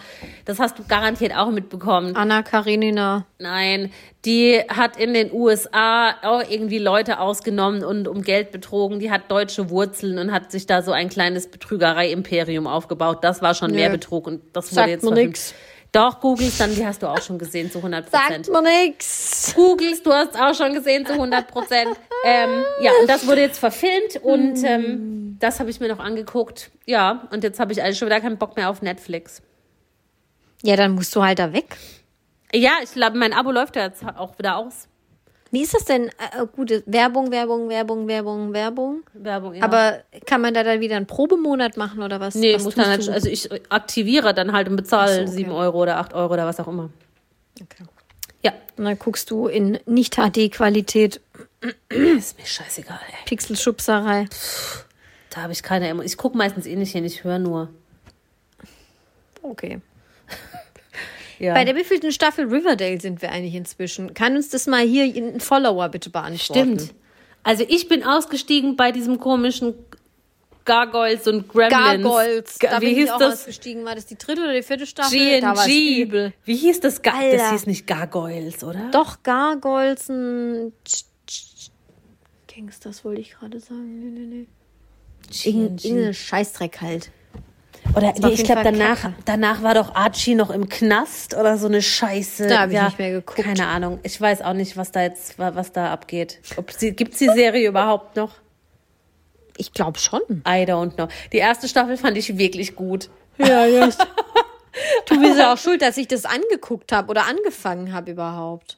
S3: Das hast du garantiert auch mitbekommen.
S2: Anna Karenina.
S3: Nein, die hat in den USA auch irgendwie Leute ausgenommen und um Geld betrogen. Die hat deutsche Wurzeln und hat sich da so ein kleines Betrügerei-Imperium aufgebaut. Das war schon
S2: Nö.
S3: mehr Betrug und das
S2: Sagt
S3: wurde jetzt verfilmt.
S2: nix.
S3: Doch, googelst dann, die hast du auch schon gesehen zu 100 Prozent.
S2: Sagt mir nix.
S3: Googelst, du hast auch schon gesehen zu 100 Prozent. ähm, ja, und das wurde jetzt verfilmt und
S2: Hm.
S3: ähm, das habe ich mir noch angeguckt. Ja, und jetzt habe ich eigentlich schon wieder keinen Bock mehr auf Netflix.
S2: Ja, dann musst du halt da weg.
S3: Ja, ich glaube, mein Abo läuft ja jetzt auch wieder aus.
S2: Wie ist das denn? Äh, äh, gute Werbung, Werbung, Werbung, Werbung, Werbung.
S3: Werbung, ja.
S2: Aber kann man da dann wieder einen Probemonat machen oder was?
S3: Nee,
S2: was
S3: muss dann halt, also ich aktiviere dann halt und bezahle
S2: so, okay.
S3: 7 Euro oder 8 Euro oder was auch immer.
S2: Okay.
S3: Ja.
S2: Und dann guckst du in Nicht-HD-Qualität,
S3: Ist mir scheißegal, ey.
S2: Pixelschubserei.
S3: Da habe ich keine Ich gucke meistens eh nicht hin, ich höre nur.
S2: Okay.
S3: Ja.
S2: Bei der wievielten Staffel Riverdale sind wir eigentlich inzwischen? Kann uns das mal hier ein Follower bitte beantworten?
S3: Stimmt. Also ich bin ausgestiegen bei diesem komischen Gargoyles und Gremlins.
S2: Gargoyles.
S3: Ga-
S2: Da
S3: Wie
S2: bin
S3: hieß
S2: ich auch
S3: das?
S2: ausgestiegen. War das die dritte oder die vierte Staffel? Da war's
S3: G&G.
S2: übel.
S3: Wie hieß das? Ga
S2: Alter.
S3: das hieß nicht Gargoyles, oder?
S2: Doch, Gargoyles, ein Gangsters wollte ich gerade sagen. Nee, nee, nee. Irgendein Scheißdreck halt.
S3: Oder nee, ich glaube, danach,
S2: Kacke.
S3: danach war doch Archie noch im Knast oder so eine Scheiße.
S2: Da hab ich nicht mehr geguckt.
S3: Keine Ahnung. Ich weiß auch nicht, was da jetzt, wa- was da abgeht. Sie, gibt's die Serie *laughs* überhaupt noch?
S2: Ich glaube schon.
S3: I don't know. Die erste Staffel fand ich wirklich gut.
S2: Ja, ja. *laughs* du bist ja auch schuld, dass ich das angeguckt habe oder angefangen habe überhaupt.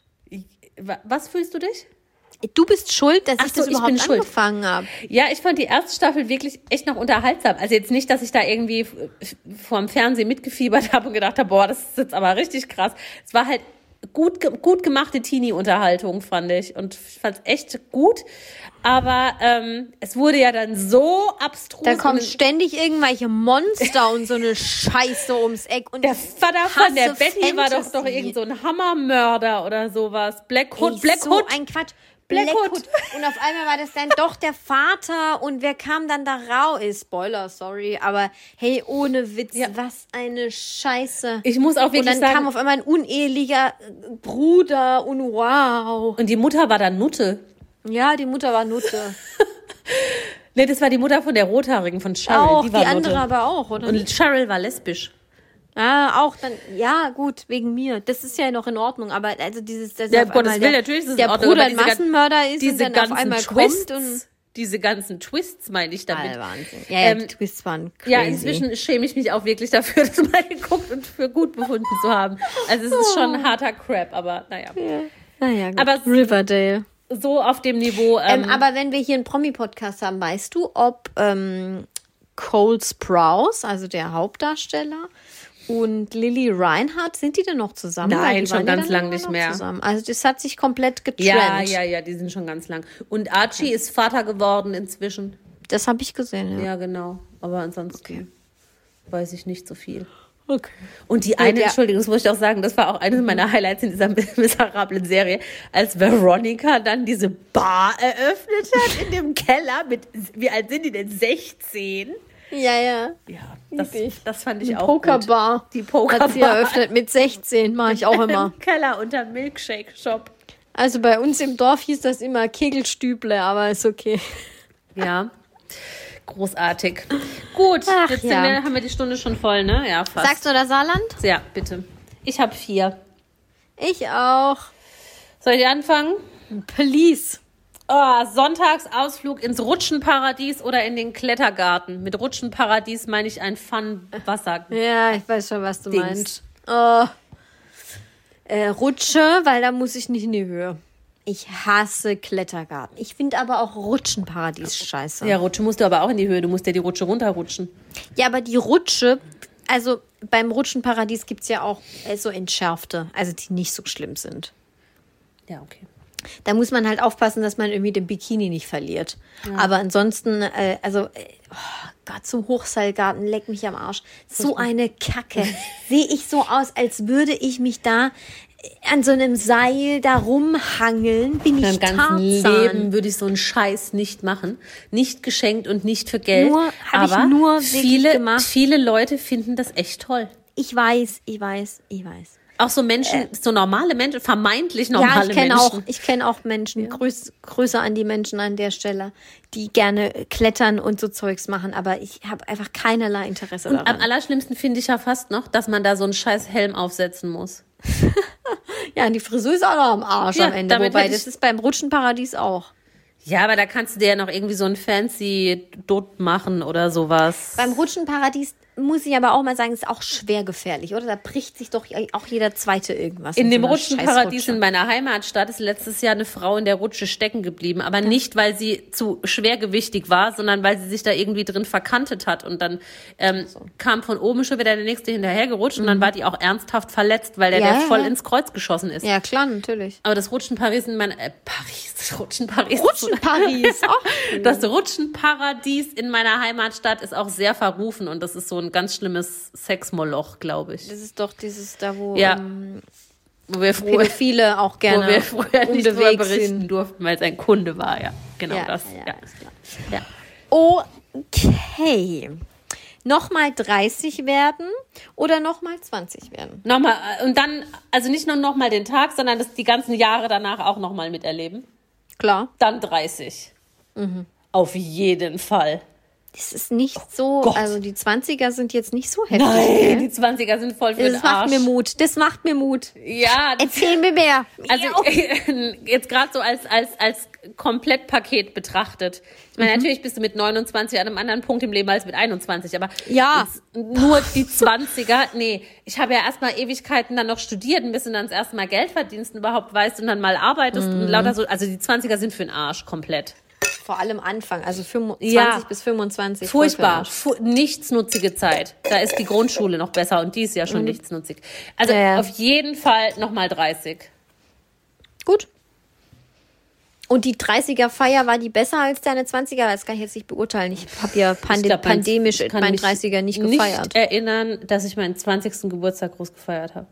S3: Wa- Was fühlst du dich?
S2: Du bist schuld, dass
S3: Ach
S2: ich
S3: so,
S2: das
S3: ich
S2: überhaupt
S3: schuld.
S2: angefangen habe.
S3: Ja, ich fand die erste Staffel wirklich echt noch unterhaltsam. Also jetzt nicht, dass ich da irgendwie vorm Fernsehen mitgefiebert *laughs* habe und gedacht habe, boah, das ist jetzt aber richtig krass. Es war halt gut, gut gemachte Teenie-Unterhaltung, fand ich. Und ich fand es echt gut. Aber ähm, es wurde ja dann so abstrus.
S2: Da kommen ständig irgendwelche Monster und so eine *laughs* Scheiße ums Eck. Und
S3: der Vater von der Betty war doch
S2: Fantasy.
S3: doch irgend so ein Hammermörder oder sowas. Black Hood,
S2: Ey,
S3: Black
S2: so
S3: Hood.
S2: ein Quatsch.
S3: Black
S2: Black,
S3: Hood.
S2: Hood. Und auf einmal war das dann doch der Vater und wer kam dann da raus? Spoiler, sorry, aber hey, ohne Witz,
S3: Ja.
S2: was eine Scheiße.
S3: Ich muss auch
S2: und
S3: wirklich
S2: dann
S3: sagen,
S2: kam auf einmal ein unehelicher äh, Bruder und wow.
S3: und die Mutter war dann Nutte.
S2: Ja, die Mutter war Nutte. *laughs*
S3: Nee, das war die Mutter von der Rothaarigen, von Cheryl.
S2: auch,
S3: die
S2: die,
S3: war Nutte.
S2: andere aber auch, oder?
S3: Und Cheryl war lesbisch.
S2: Ah, auch dann, ja, gut, wegen mir. Das ist ja noch in Ordnung, aber also dieses, dass
S3: Ja,
S2: auf
S3: Gottes
S2: einmal
S3: Willen,
S2: der,
S3: natürlich ist es
S2: der
S3: Ordnung,
S2: Bruder ein Massenmörder ist und dann auf einmal
S3: Twists,
S2: kommt und
S3: diese ganzen Twists meine ich damit.
S2: Wahnsinn. Ja, ja,
S3: Ähm,
S2: die Twists waren crazy.
S3: Ja, inzwischen schäme ich mich auch wirklich dafür, *laughs* das mal geguckt und für gut befunden zu haben. Also es ist schon harter Crap, aber naja.
S2: Naja, gut.
S3: Aber-
S2: Riverdale.
S3: So auf dem Niveau. Ähm,
S2: Ähm, aber wenn wir hier einen Promi-Podcast haben, weißt du, ob ähm, Cole Sprouse, also der Hauptdarsteller, und Lily Reinhardt, sind die denn noch zusammen?
S3: Nein, schon ganz lang nicht mehr.
S2: Zusammen. Also das hat sich komplett getrennt.
S3: ja, ja, ja, die sind schon ganz lang. Und Archie ist Vater geworden inzwischen.
S2: Das habe ich gesehen, ja.
S3: Ja, genau. Aber ansonsten weiß ich nicht so viel.
S2: Okay.
S3: Und die eine,
S2: ja.
S3: Entschuldigung, das muss ich auch sagen, das war auch eines meiner Highlights in dieser *laughs* miserablen Serie, als Veronica dann diese Bar eröffnet hat in dem Keller mit, wie alt sind die denn? 16?
S2: Ja, ja.
S3: Ja, das, das fand ich
S2: Die
S3: auch gut.
S2: Pokerbar.
S3: Die Pokerbar.
S2: Hat sie eröffnet mit 16, mache ich auch *laughs* immer.
S3: Im Keller unter Milkshake Shop.
S2: Also bei uns im Dorf hieß das immer Kegelstüble, aber ist okay.
S3: Ja. Großartig. Gut,
S2: Ach,
S3: jetzt
S2: ja.
S3: wir, haben wir die Stunde schon voll, ne? Ja, fast.
S2: Sagst du das Saarland?
S3: Ja, bitte. Ich habe vier.
S2: Ich auch.
S3: Soll ich anfangen?
S2: Police.
S3: Oh, Sonntagsausflug ins Rutschenparadies oder in den Klettergarten. Mit Rutschenparadies meine ich ein Fun-Wasser.
S2: Ja, ich weiß schon, was du
S3: Dings.
S2: meinst. Oh. Äh, Rutsche, weil da muss ich nicht in die Höhe. Ich hasse Klettergarten. Ich finde aber auch Rutschenparadies scheiße.
S3: Ja, Rutsche musst du aber auch in die Höhe. Du musst ja die Rutsche runterrutschen.
S2: Ja, aber die Rutsche, also beim Rutschenparadies gibt es ja auch äh, so entschärfte, also die nicht so schlimm sind.
S3: Ja, okay.
S2: Da muss man halt aufpassen, dass man irgendwie den Bikini nicht verliert. Aber ansonsten, äh, also, äh, oh Gott, zum Hochseilgarten, leck mich am Arsch. So eine Kacke. *laughs* Sehe ich so aus, als würde ich mich da äh, an so einem Seil da rumhangeln. Bin
S3: In
S2: ich
S3: meinem ganzen
S2: Tarzan.
S3: Leben würde ich so einen Scheiß nicht machen. Nicht geschenkt und nicht für Geld.
S2: Nur-
S3: aber
S2: nur
S3: viele,
S2: gemacht.
S3: viele Leute finden das echt toll.
S2: Ich weiß, ich weiß, ich weiß.
S3: Auch so Menschen, so normale Menschen, vermeintlich normale
S2: Ja, ich kenne
S3: Menschen.
S2: auch, ich kenne auch Menschen. Grüß, Grüße an die Menschen an der Stelle, die gerne klettern und so Zeugs machen, aber ich habe einfach keinerlei Interesse
S3: Und am
S2: daran.
S3: allerschlimmsten finde ich ja fast noch, dass man da so einen scheiß Helm aufsetzen muss. *laughs*
S2: Ja, und die Frisur ist auch noch am Arsch
S3: Ja,
S2: am Ende,
S3: damit
S2: wobei das ist beim Rutschenparadies auch.
S3: Ja, aber da kannst du dir ja noch irgendwie so ein fancy Dot machen oder sowas.
S2: Beim Rutschenparadies muss ich aber auch mal sagen, ist auch schwer gefährlich, oder? Da bricht sich doch auch jeder zweite irgendwas.
S3: In dem
S2: so
S3: Rutschenparadies in meiner Heimatstadt ist letztes Jahr eine Frau in der Rutsche stecken geblieben, aber nicht, weil sie zu schwergewichtig war, sondern weil sie sich da irgendwie drin verkantet hat und dann ähm, kam von oben schon wieder der nächste hinterhergerutscht und dann war die auch ernsthaft verletzt, weil der,
S2: Mhm. Ja,
S3: der
S2: ja,
S3: voll
S2: ja.
S3: ins Kreuz geschossen ist.
S2: Ja, klar, natürlich.
S3: Aber das Rutschenparis in meiner äh, Paris, Rutschenparis.
S2: Rutschenparis, auch.
S3: Das Rutschenparadies in meiner Heimatstadt ist auch sehr verrufen und das ist so ein ganz schlimmes Sexmoloch, glaube ich.
S2: Das ist doch dieses da, wo
S3: Ja.
S2: ähm,
S3: Wo wir früher,
S2: Pädophile auch
S3: wo
S2: gerne
S3: wir früher nicht drüber berichten
S2: sind.
S3: durften, weil es ein Kunde war, ja. Genau
S2: Ja,
S3: das.
S2: ja.
S3: Ja.
S2: Okay. Nochmal 30 werden oder nochmal 20 werden?
S3: Nochmal, äh, und dann, also nicht nur nochmal den Tag, sondern das die ganzen Jahre danach auch nochmal miterleben.
S2: Klar.
S3: Dann 30.
S2: Mhm.
S3: Auf jeden Fall.
S2: Das ist nicht so,
S3: Gott.
S2: also die 20er sind jetzt nicht so heftig.
S3: Nein, die 20er sind voll für
S2: Das
S3: den
S2: macht
S3: Arsch.
S2: mir Mut. Das macht mir Mut.
S3: Ja,
S2: Erzähl mir mehr.
S3: Also *laughs* jetzt gerade so als, als, als Komplettpaket betrachtet. Ich meine, natürlich bist du mit 29 an einem anderen Punkt im Leben als mit 21, aber
S2: Ja.
S3: nur die 20er, nee, ich habe ja erstmal Ewigkeiten dann noch studiert, bis du dann das erste Mal Geld verdienst und überhaupt weißt und dann mal arbeitest und lauter so, also die 20er sind für den Arsch komplett.
S2: Vor allem Anfang, also 25
S3: Ja.
S2: bis 25. voll für den
S3: Furchtbar, fu nichtsnutzige Zeit. Da ist die Grundschule noch besser und die ist ja schon nichtsnutzig. Also
S2: Ja, ja.
S3: auf jeden Fall nochmal 30.
S2: Gut. Und die 30er Feier war die besser als deine 20er? Das kann ich jetzt nicht beurteilen. Ich habe ja pande
S3: Ich glaub,
S2: pandemisch
S3: ich kann
S2: mein
S3: mich
S2: 30er nicht gefeiert.
S3: Nicht erinnern, dass ich meinen 20. Geburtstag groß gefeiert habe.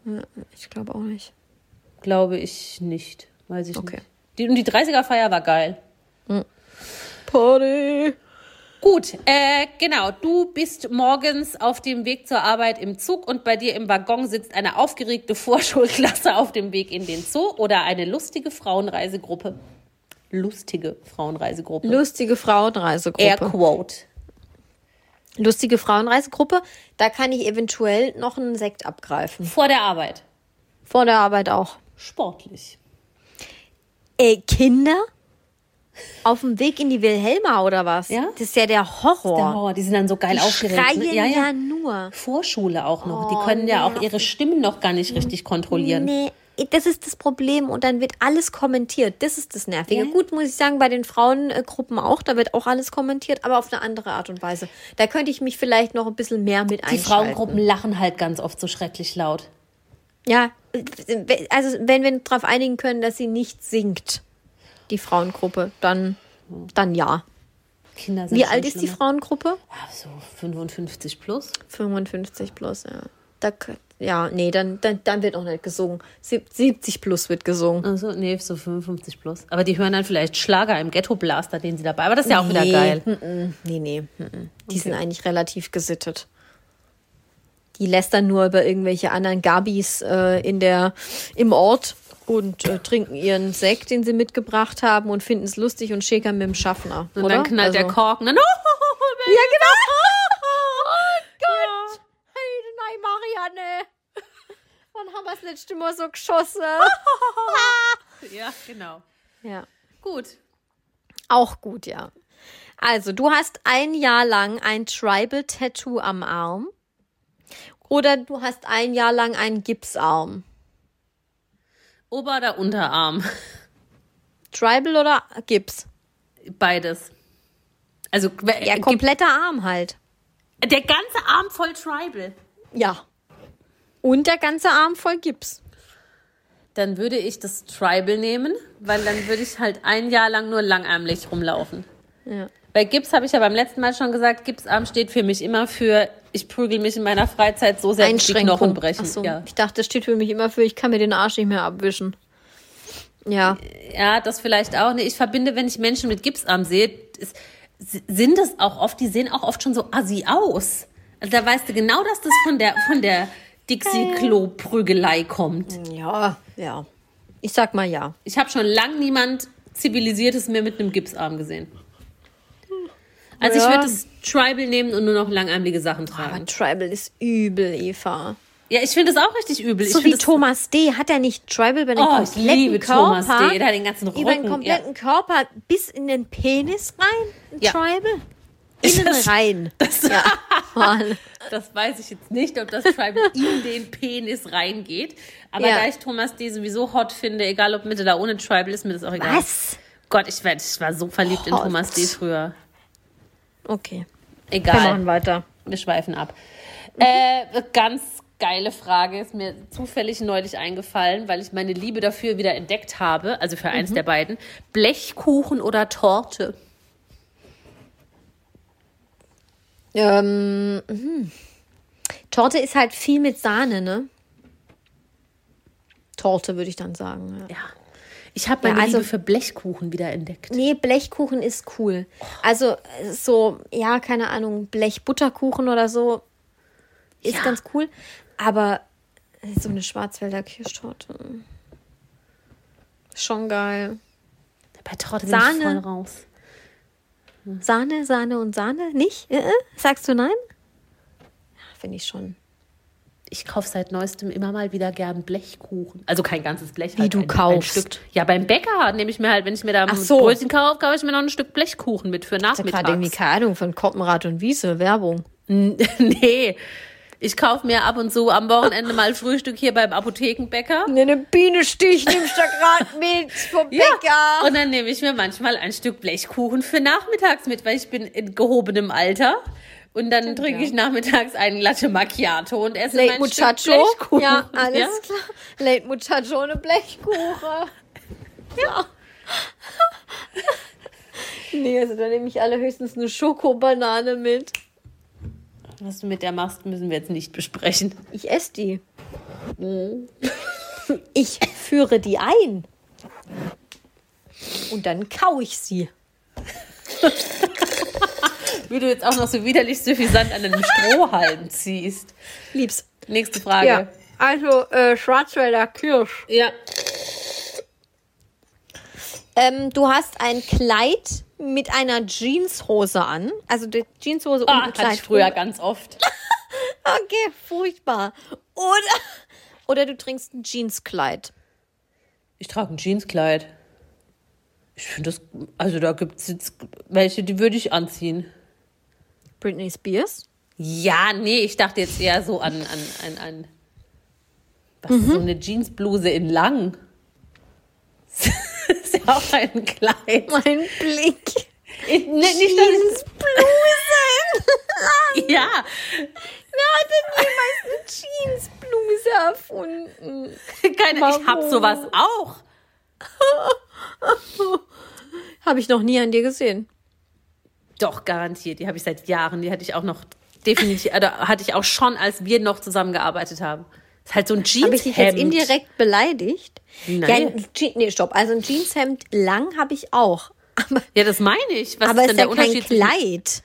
S2: Ich glaube auch nicht.
S3: Glaube ich nicht. Weiß ich
S2: Okay.
S3: nicht. Die, und die 30er-Feier war geil.
S2: Party.
S3: Gut, äh, genau. Du bist morgens auf dem Weg zur Arbeit im Zug und bei dir im Waggon sitzt eine aufgeregte Vorschulklasse auf dem Weg in den Zoo oder eine lustige Frauenreisegruppe. Lustige Frauenreisegruppe.
S2: Lustige
S3: Air
S2: Frauenreisegruppe.
S3: Quote.
S2: Lustige Frauenreisegruppe. Da kann ich eventuell noch einen Sekt abgreifen.
S3: Vor der Arbeit.
S2: Vor der Arbeit auch.
S3: Sportlich.
S2: Äh, Kinder? Auf dem Weg in die Wilhelma oder was?
S3: Ja.
S2: Das ist ja der Horror.
S3: Der Horror, die sind dann so geil
S2: Die
S3: aufgeregt.
S2: schreien
S3: ne?
S2: ja, nur.
S3: Vorschule auch noch. die
S2: Oh,
S3: können ja auch ihre Stimmen noch gar nicht richtig kontrollieren.
S2: Nee, das ist das Problem und dann wird alles kommentiert. Das ist das Nervige.
S3: Ja.
S2: Gut, muss ich sagen, bei den Frauengruppen auch, da wird auch alles kommentiert, aber auf eine andere Art und Weise. Da könnte ich mich vielleicht noch ein bisschen mehr mit
S3: Die
S2: einschalten.
S3: Frauengruppen lachen halt ganz oft so schrecklich laut.
S2: Ja, also wenn wir uns darauf einigen können, dass sie nicht singt, die Frauengruppe, dann, dann ja.
S3: Kinder sind
S2: Wie alt ist die
S3: schlimmer.
S2: Frauengruppe?
S3: Ja, so 55 plus.
S2: 55 plus, ja. Da, ja, nee, dann, dann, dann wird auch nicht gesungen. Sieb- 70 plus wird gesungen.
S3: Also, nee, so 55 plus. Aber die hören dann vielleicht Schlager im Ghetto-Blaster, den sie dabei. Aber das ist ja auch wieder
S2: Nee,
S3: geil.
S2: mm, Nee, nee. mm, Die sind eigentlich relativ gesittet. Die lästern nur über irgendwelche anderen Gabis äh, in der, im Ort und äh, trinken ihren Sekt, den sie mitgebracht haben und finden es lustig und schäkern mit dem Schaffner.
S3: Und
S2: oder?
S3: dann knallt der
S2: Also-
S3: Korken. Dann,
S2: Ja, genau. Oh Gott. Hey, nein, Marianne. Wann haben wir das letzte Mal so geschossen?
S3: ja, genau.
S2: ja.
S3: Gut.
S2: Auch gut, ja. Also, du hast ein Jahr lang ein Tribal-Tattoo am Arm. Oder du hast ein Jahr lang einen Gipsarm.
S3: Ober- oder Unterarm?
S2: Tribal oder Gips?
S3: Beides. Also,
S2: Ja, kompletter Arm halt.
S3: der ganze Arm voll Tribal.
S2: Ja. Und der ganze Arm voll Gips.
S3: Dann würde ich das Tribal nehmen, weil dann würde ich halt ein Jahr lang nur langärmlich rumlaufen.
S2: Ja.
S3: Bei Gips habe ich ja beim letzten Mal schon gesagt, Gipsarm steht für mich immer für, ich prügel mich in meiner Freizeit so sehr, dass die Knochen brechen.
S2: So.
S3: Ja.
S2: Ich dachte, das steht für mich immer für, ich kann mir den Arsch nicht mehr abwischen. Ja.
S3: ja, das vielleicht auch. Ich verbinde, wenn ich Menschen mit Gipsarm sehe, sind das auch oft, die sehen auch oft schon so assi aus. Also da weißt du genau, dass das von der, von der Dixie-Klo-Prügelei kommt.
S2: Ja, ja. Ich sag mal ja.
S3: Ich habe schon lang niemand Zivilisiertes mehr mit einem Gipsarm gesehen. Also ich
S2: Ja.
S3: würde das Tribal nehmen und nur noch langärmlige Sachen
S2: Aber
S3: tragen.
S2: Tribal ist übel, Eva.
S3: Ja, ich finde das auch richtig übel.
S2: So
S3: ich
S2: wie Thomas D. hat er nicht Tribal über den
S3: Oh, ich liebe
S2: Körper,
S3: Thomas D. Der hat den ganzen
S2: über den
S3: Rücken,
S2: kompletten Körper bis in den Penis rein, ein
S3: Ja.
S2: Tribal. *laughs* Innen
S3: das-
S2: rein.
S3: Das,
S2: Ja. *laughs*
S3: Das weiß ich jetzt nicht, ob das Tribal *laughs* in den Penis reingeht. Aber
S2: Ja.
S3: da ich Thomas D. sowieso hot finde, egal ob mit oder ohne Tribal, ist mir das auch egal.
S2: Was?
S3: Gott, ich, werd, ich war so verliebt in
S2: Hot.
S3: Thomas D. früher.
S2: Okay.
S3: Egal.
S2: Wir machen weiter.
S3: Wir schweifen ab. Äh, ganz geile Frage ist mir zufällig neulich eingefallen, weil ich meine Liebe dafür wieder entdeckt habe, also für eins der beiden. Blechkuchen oder Torte?
S2: Ähm, mhm. Torte ist halt viel mit Sahne, ne? Torte würde ich dann sagen. Ja.
S3: Ja. Ich habe meine
S2: Ja, also-
S3: Liebe für Blechkuchen wieder entdeckt.
S2: Nee, Blechkuchen ist cool. Also äh, so, ja, keine Ahnung, Blechbutterkuchen oder so ist
S3: Ja.
S2: ganz cool. Aber so eine Schwarzwälder Kirschtorte. Schon geil.
S3: Bei Torte bin ich
S2: Sahne.
S3: voll raus.
S2: Sahne, Sahne und Sahne? Nicht? Äh, äh? Sagst du nein? Ja, finde ich schon.
S3: Ich kaufe seit neuestem immer mal wieder gern Blechkuchen. Also kein ganzes Blech.
S2: Wie
S3: halt
S2: du
S3: ein,
S2: kaufst.
S3: Ein Stück. Ja, beim Bäcker nehme ich mir halt, wenn ich mir da ein
S2: so.
S3: Brötchen kaufe, kaufe ich mir noch ein Stück Blechkuchen mit für
S2: Ich habe gerade irgendwie keine Ahnung von Koppenrad und Wiese, Werbung. *laughs*
S3: nee, ich kaufe mir ab und zu am Wochenende mal Frühstück hier beim Apothekenbäcker.
S2: Eine Bienenstich nimmst du gerade *laughs* mit vom Bäcker.
S3: Und dann nehme ich mir manchmal ein Stück Blechkuchen für nachmittags mit, weil ich bin in gehobenem Alter. Und dann trinke ich nachmittags einen Latte Macchiato und esse
S2: Late
S3: mein Stück
S2: Muchacho.
S3: Blechkuchen.
S2: Ja, alles
S3: Ja?
S2: klar. Late Muchacho ohne Blechkuchen. *laughs* Ja. nee, also da nehme ich alle höchstens eine Schokobanane mit.
S3: Was du mit der machst, müssen wir jetzt nicht besprechen.
S2: Ich esse die. Ich führe die ein. Und dann kau ich sie. *laughs*
S3: Wie du jetzt auch noch so widerlich suffisant an einem Strohhalm ziehst.
S2: Lieb's.
S3: Nächste Frage.
S2: Ja. Also, äh, Schwarzwälder Kirsch.
S3: Ja.
S2: Ähm, du hast ein Kleid mit einer Jeanshose an. Also die Jeanshose
S3: Ah,
S2: und ein
S3: hatte
S2: Kleid.
S3: ich früher ganz oft. *laughs*
S2: Okay, furchtbar. Oder, oder du trinkst ein Jeanskleid.
S3: Ich trage ein Jeanskleid. Ich finde das, also da gibt es jetzt welche, die würde ich anziehen.
S2: Britney Spears?
S3: Ja, nee, ich dachte jetzt eher so an, an, an, an was ist so eine Jeansbluse in lang. *laughs* ist ja auch ein Kleid.
S2: Mein Blick.
S3: Ich, ne, nicht,
S2: Jeansbluse. *laughs*
S3: ja,
S2: Wer hat denn jemals eine Jeansbluse erfunden?
S3: keine, ich hab
S2: Warum?
S3: sowas auch. *laughs*
S2: Habe ich noch nie an dir gesehen.
S3: Doch, garantiert. Die habe ich seit Jahren. Die hatte ich auch noch definitiv, oder hatte ich auch schon, als wir noch zusammengearbeitet haben. Ist halt so ein
S2: Habe ich dich jetzt
S3: Jeanshemd.
S2: indirekt beleidigt?
S3: Nein.
S2: Ja, nee, stopp. Also ein Jeanshemd lang habe ich auch. *laughs* Aber,
S3: Ja, das meine ich. Was
S2: aber
S3: ist
S2: ist
S3: denn
S2: ja
S3: der
S2: kein
S3: Unterschied? zwischen-
S2: Kleid.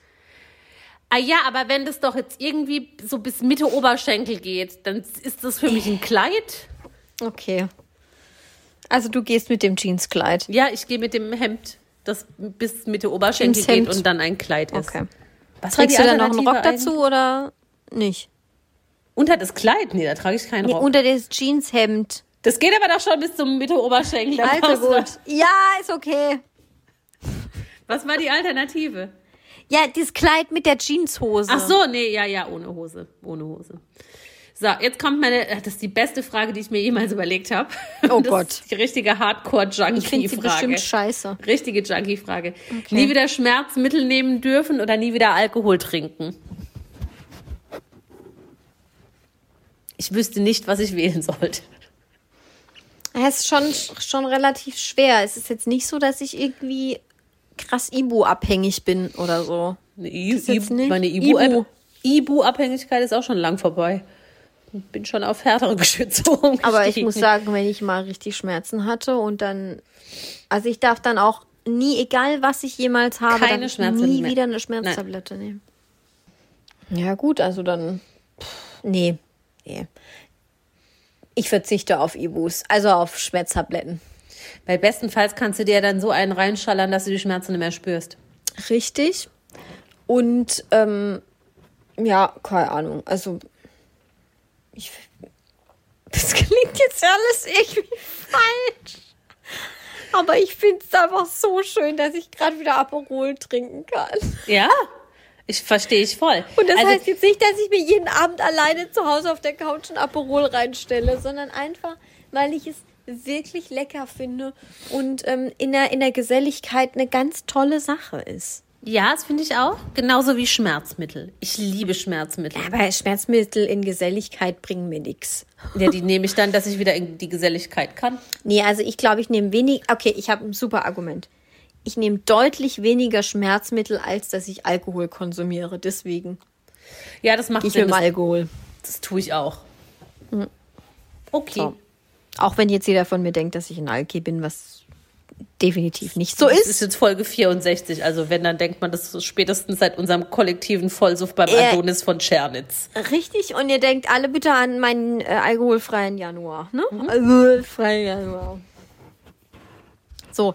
S3: Ah ja, aber wenn das doch jetzt irgendwie so bis Mitte Oberschenkel geht, dann ist das für mich ein Kleid.
S2: Okay. Also du gehst mit dem Jeanskleid.
S3: Ja, ich gehe mit dem Hemd, das bis Mitte Oberschenkel geht und dann ein Kleid ist.
S2: Okay.
S3: Was
S2: Trägst du dann noch einen Rock dazu oder nicht?
S3: Unter das Kleid? Nee, da trage ich keinen
S2: Nee,
S3: Rock.
S2: unter das Jeanshemd.
S3: das geht aber doch schon bis zum Mitte Oberschenkel.
S2: Also gut. Ja, ist okay.
S3: Was war die Alternative?
S2: Ja, das Kleid mit der Jeanshose.
S3: Ach so, nee, ja, ja, ohne Hose. Ohne Hose. So, jetzt kommt meine, das ist die beste Frage, die ich mir jemals überlegt habe.
S2: Oh
S3: das
S2: Gott.
S3: Ist die richtige Hardcore-Junkie-Frage.
S2: bestimmt scheiße.
S3: Richtige Junkie-Frage. Nie wieder Schmerzmittel nehmen dürfen oder nie wieder Alkohol trinken? Ich wüsste nicht, was ich wählen sollte.
S2: Es ist schon, schon relativ schwer. Es ist jetzt nicht so, dass ich irgendwie krass Ibu-abhängig bin oder so.
S3: Meine
S2: Ibu.
S3: Ibu- Ibu-Abhängigkeit ist auch schon lang vorbei. Bin schon auf härtere *laughs* Geschütze
S2: Aber ich
S3: umgestiegen.
S2: muss sagen, wenn ich mal richtig Schmerzen hatte und dann, also ich darf dann auch nie, egal was ich jemals habe,
S3: Keine
S2: dann
S3: Schmerzmittel
S2: nie
S3: mehr.
S2: wieder eine Schmerztablette nehmen. Ja gut, also dann, pff, nee, nee. Ich verzichte auf Ibus, also auf Schmerztabletten.
S3: Weil bestenfalls kannst du dir dann so einen reinschallern, dass du die Schmerzen nicht mehr spürst.
S2: Richtig. Und ähm, ja, keine Ahnung. Also ich, das *laughs* klingt jetzt alles irgendwie falsch. Aber ich finde es einfach so schön, dass ich gerade wieder Aperol trinken kann.
S3: Ja, ich verstehe ich voll.
S2: Und das
S3: also,
S2: heißt jetzt nicht, dass ich mir jeden Abend alleine zu Hause auf der Couch ein Aperol reinstelle, sondern einfach, weil ich es wirklich lecker finde und ähm, in, der, in der Geselligkeit eine ganz tolle Sache ist.
S3: Ja, das finde ich auch. Genauso wie Schmerzmittel. Ich liebe Schmerzmittel.
S2: Aber Schmerzmittel in Geselligkeit bringen mir nichts.
S3: Ja, die nehme ich dann, dass ich wieder in die Geselligkeit kann.
S2: Nee, also ich glaube, ich nehme wenig. Okay, ich habe ein super Argument. Ich nehme deutlich weniger Schmerzmittel, als dass ich Alkohol konsumiere. Deswegen
S3: Ja, das macht
S2: ich
S3: Sinn.
S2: dem
S3: Das,
S2: Alkohol.
S3: das tue ich auch. Okay.
S2: So. Auch wenn jetzt jeder von mir denkt, dass ich ein Alki bin, was definitiv nicht so
S3: Das
S2: ist.
S3: ist jetzt Folge 64. Also wenn, dann denkt man, das ist spätestens seit unserem kollektiven Vollsuff beim
S2: Äh.
S3: Adonis von Tschernitz.
S2: Richtig, und ihr denkt alle bitte an meinen äh, alkoholfreien Januar. Ne? Alkoholfreien Januar. So,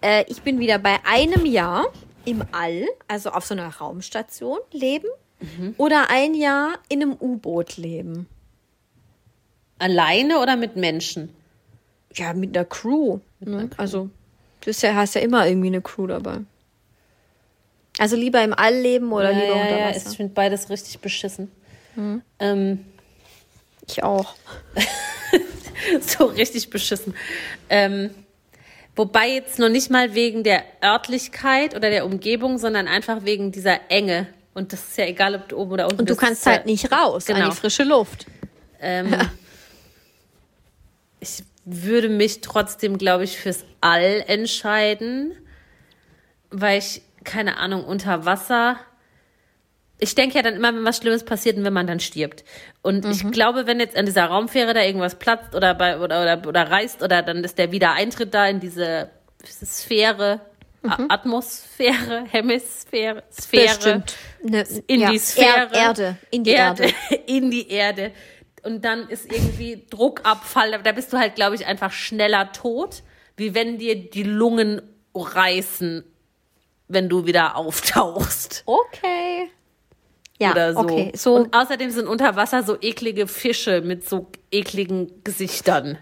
S2: äh, ich bin wieder bei einem Jahr im All, also auf so einer Raumstation leben. Oder ein Jahr in einem U-Boot leben.
S3: Alleine oder mit Menschen?
S2: Ja, mit einer Crew. Ne? Also, du hast ja, hast ja immer irgendwie eine Crew dabei. Also lieber im All leben oder lieber
S3: ja,
S2: unter
S3: ja,
S2: Wasser.
S3: ich finde beides richtig beschissen.
S2: Mhm.
S3: Ähm,
S2: ich auch. *laughs*
S3: so richtig beschissen. Ähm, wobei jetzt noch nicht mal wegen der Örtlichkeit oder der Umgebung, sondern einfach wegen dieser Enge. Und das ist ja egal, ob du oben oder unten
S2: Und du
S3: bist.
S2: kannst halt nicht raus an
S3: genau.
S2: die frische Luft.
S3: Ähm, *laughs* ich würde mich trotzdem, glaube ich, fürs All entscheiden, weil ich, keine Ahnung, unter Wasser. Ich denke ja dann immer, wenn was Schlimmes passiert und wenn man dann stirbt. Und ich glaube, wenn jetzt an dieser Raumfähre da irgendwas platzt oder, bei, oder, oder, oder reißt oder dann ist der Wiedereintritt da in diese Sphäre, A- Atmosphäre, *laughs* Hemisphäre, Sphäre
S2: Bestimmt. Ne,
S3: in
S2: ja.
S3: die Sphäre.
S2: Er Erde, in die Erde. *laughs*
S3: in die Erde. Und dann ist irgendwie Druckabfall. Da bist du halt, glaube ich, einfach schneller tot, wie wenn dir die Lungen reißen, wenn du wieder auftauchst.
S2: Okay. Ja,
S3: oder so.
S2: okay. So,
S3: Und außerdem sind unter Wasser so eklige Fische mit so ekligen Gesichtern.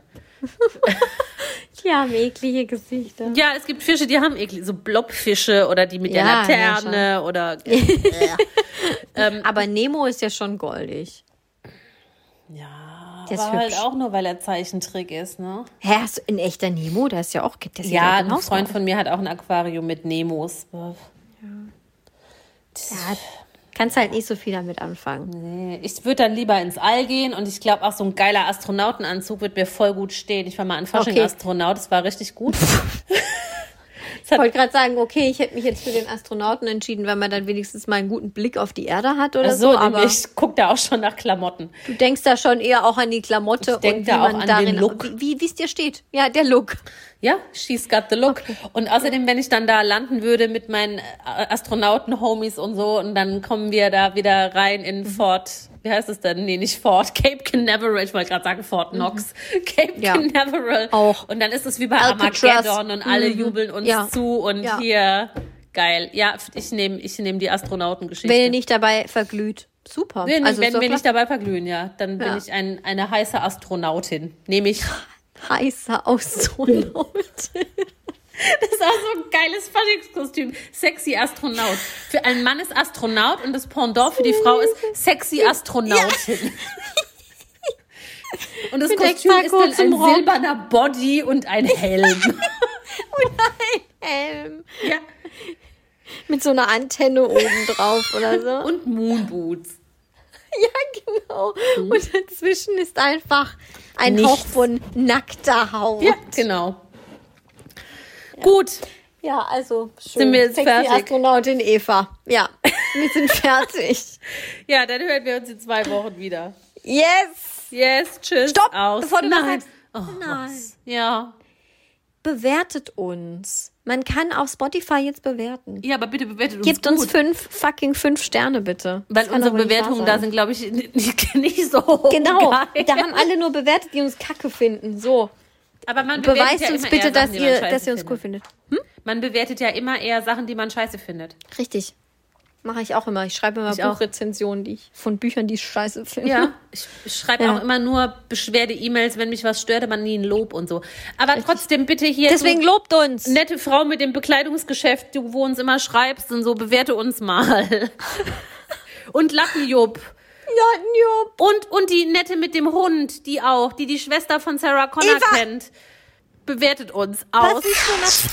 S2: Die haben eklige Gesichter.
S3: Ja, es gibt Fische, die haben eklig, so Blobfische oder die mit
S2: Ja,
S3: der
S2: ja,
S3: Laterne oder. *laughs*
S2: Aber Nemo ist ja schon goldig.
S3: Ja,
S2: Der ist
S3: aber halt auch nur, weil er Zeichentrick ist, ne?
S2: Hä, hast du in echter Nemo? Da ist ja auch, gibt das
S3: Ja, ein
S2: genauso
S3: Freund
S2: aus.
S3: von mir hat auch ein Aquarium mit Nemos.
S2: Ja, kannst halt nicht so viel damit anfangen.
S3: Nee, Ich würde dann lieber ins All gehen und ich glaube auch so ein geiler Astronautenanzug wird mir voll gut stehen. Ich war mal an Fasching
S2: Okay.
S3: Astronaut, das war richtig gut. *laughs*
S2: Ich wollte gerade sagen, okay, ich hätte mich jetzt für den Astronauten entschieden, weil man dann wenigstens mal einen guten Blick auf die Erde hat oder
S3: so,
S2: so. Aber
S3: ich gucke da auch schon nach Klamotten.
S2: du denkst da schon eher auch an die Klamotte
S3: Ich
S2: und wie
S3: da auch
S2: man
S3: an
S2: darin,
S3: den Look.
S2: wie wie es dir steht. Ja, der Look.
S3: Ja, she's got the look. Und außerdem, wenn ich dann da landen würde mit meinen äh, Astronauten-Homies und so, und dann kommen wir da wieder rein in
S2: Mhm.
S3: Fort, wie heißt es denn? Nee, nicht Fort, Cape Canaveral. Ich wollte gerade sagen Fort Knox. *laughs* Cape
S2: Mhm. Ja.
S3: Canaveral.
S2: Auch.
S3: Und dann ist es wie bei
S2: Alcatraz.
S3: Armageddon und alle
S2: Mhm.
S3: jubeln uns
S2: Ja.
S3: zu und
S2: Ja.
S3: hier, geil. Ja, ich nehme ich nehm die Astronautengeschichte.
S2: Wenn ihr nicht dabei verglüht. Super.
S3: Wenn,
S2: also
S3: wenn nicht
S2: klar.
S3: dabei verglühen, ja, dann bin ich ein, eine heiße Astronautin. Nehme ich. *laughs*
S2: heißer Astronaut. *laughs*
S3: Das ist auch so ein geiles Faschingskostüm. Sexy Astronaut. Für einen Mann ist Astronaut und das Pendant für die Frau ist sexy Astronautin. *laughs* Und das
S2: Mit
S3: Kostüm ist dann ein
S2: Rock.
S3: silberner Body und ein Helm. *laughs*
S2: Helm.
S3: ja.
S2: Mit so einer Antenne oben drauf oder so.
S3: Und Moonboots. *laughs*
S2: Ja, genau. Und dazwischen ist einfach ein
S3: Nichts.
S2: Hauch von nackter Haut.
S3: Ja, genau. Gut.
S2: Ja, also schön.
S3: Sind wir jetzt
S2: Sexy
S3: fertig?
S2: Astronautin Eva. Ja, *laughs* wir sind fertig.
S3: Ja, dann hören wir uns in zwei Wochen wieder.
S2: Yes!
S3: Yes, tschüss.
S2: Stopp,
S3: Aus.
S2: bevor du
S3: Nein. Oh,
S2: Nein.
S3: was? Ja.
S2: Bewertet uns. Man kann auf Spotify jetzt bewerten.
S3: Ja, aber bitte bewertet uns
S2: Gebt uns
S3: gut.
S2: fünf fucking fünf Sterne bitte. Das
S3: Weil
S2: kann
S3: unsere Bewertungen da sind, glaube ich, nicht, *laughs* nicht so
S2: Genau,
S3: geil.
S2: da haben alle nur bewertet, die uns kacke finden. So,
S3: Aber man
S2: beweist
S3: ja
S2: uns bitte, dass
S3: Sachen, man
S2: ihr, dass ihr uns cool
S3: findet.
S2: findet.
S3: Man bewertet ja immer eher Sachen, die man scheiße findet.
S2: Richtig. Mache ich auch immer. Ich schreibe immer
S3: Ich auch.
S2: Buchrezensionen, die ich von Büchern, die ich scheiße finde.
S3: Ja, *laughs* ich, schreibe
S2: Ja.
S3: auch immer nur Beschwerde-E-Mails, wenn mich was stört, aber nie ein Lob und so. Aber trotzdem bitte hier.
S2: Deswegen lobt uns.
S3: nette Frau mit dem Bekleidungsgeschäft, du wo uns immer schreibst und so, bewerte uns mal. *laughs* und Lappenjupp.
S2: Ja, Jupp.
S3: Und, und die nette mit dem Hund, die auch, die die Schwester von Sarah Connor
S2: Eva!
S3: kennt. Bewertet uns aus.
S2: Was ist so eine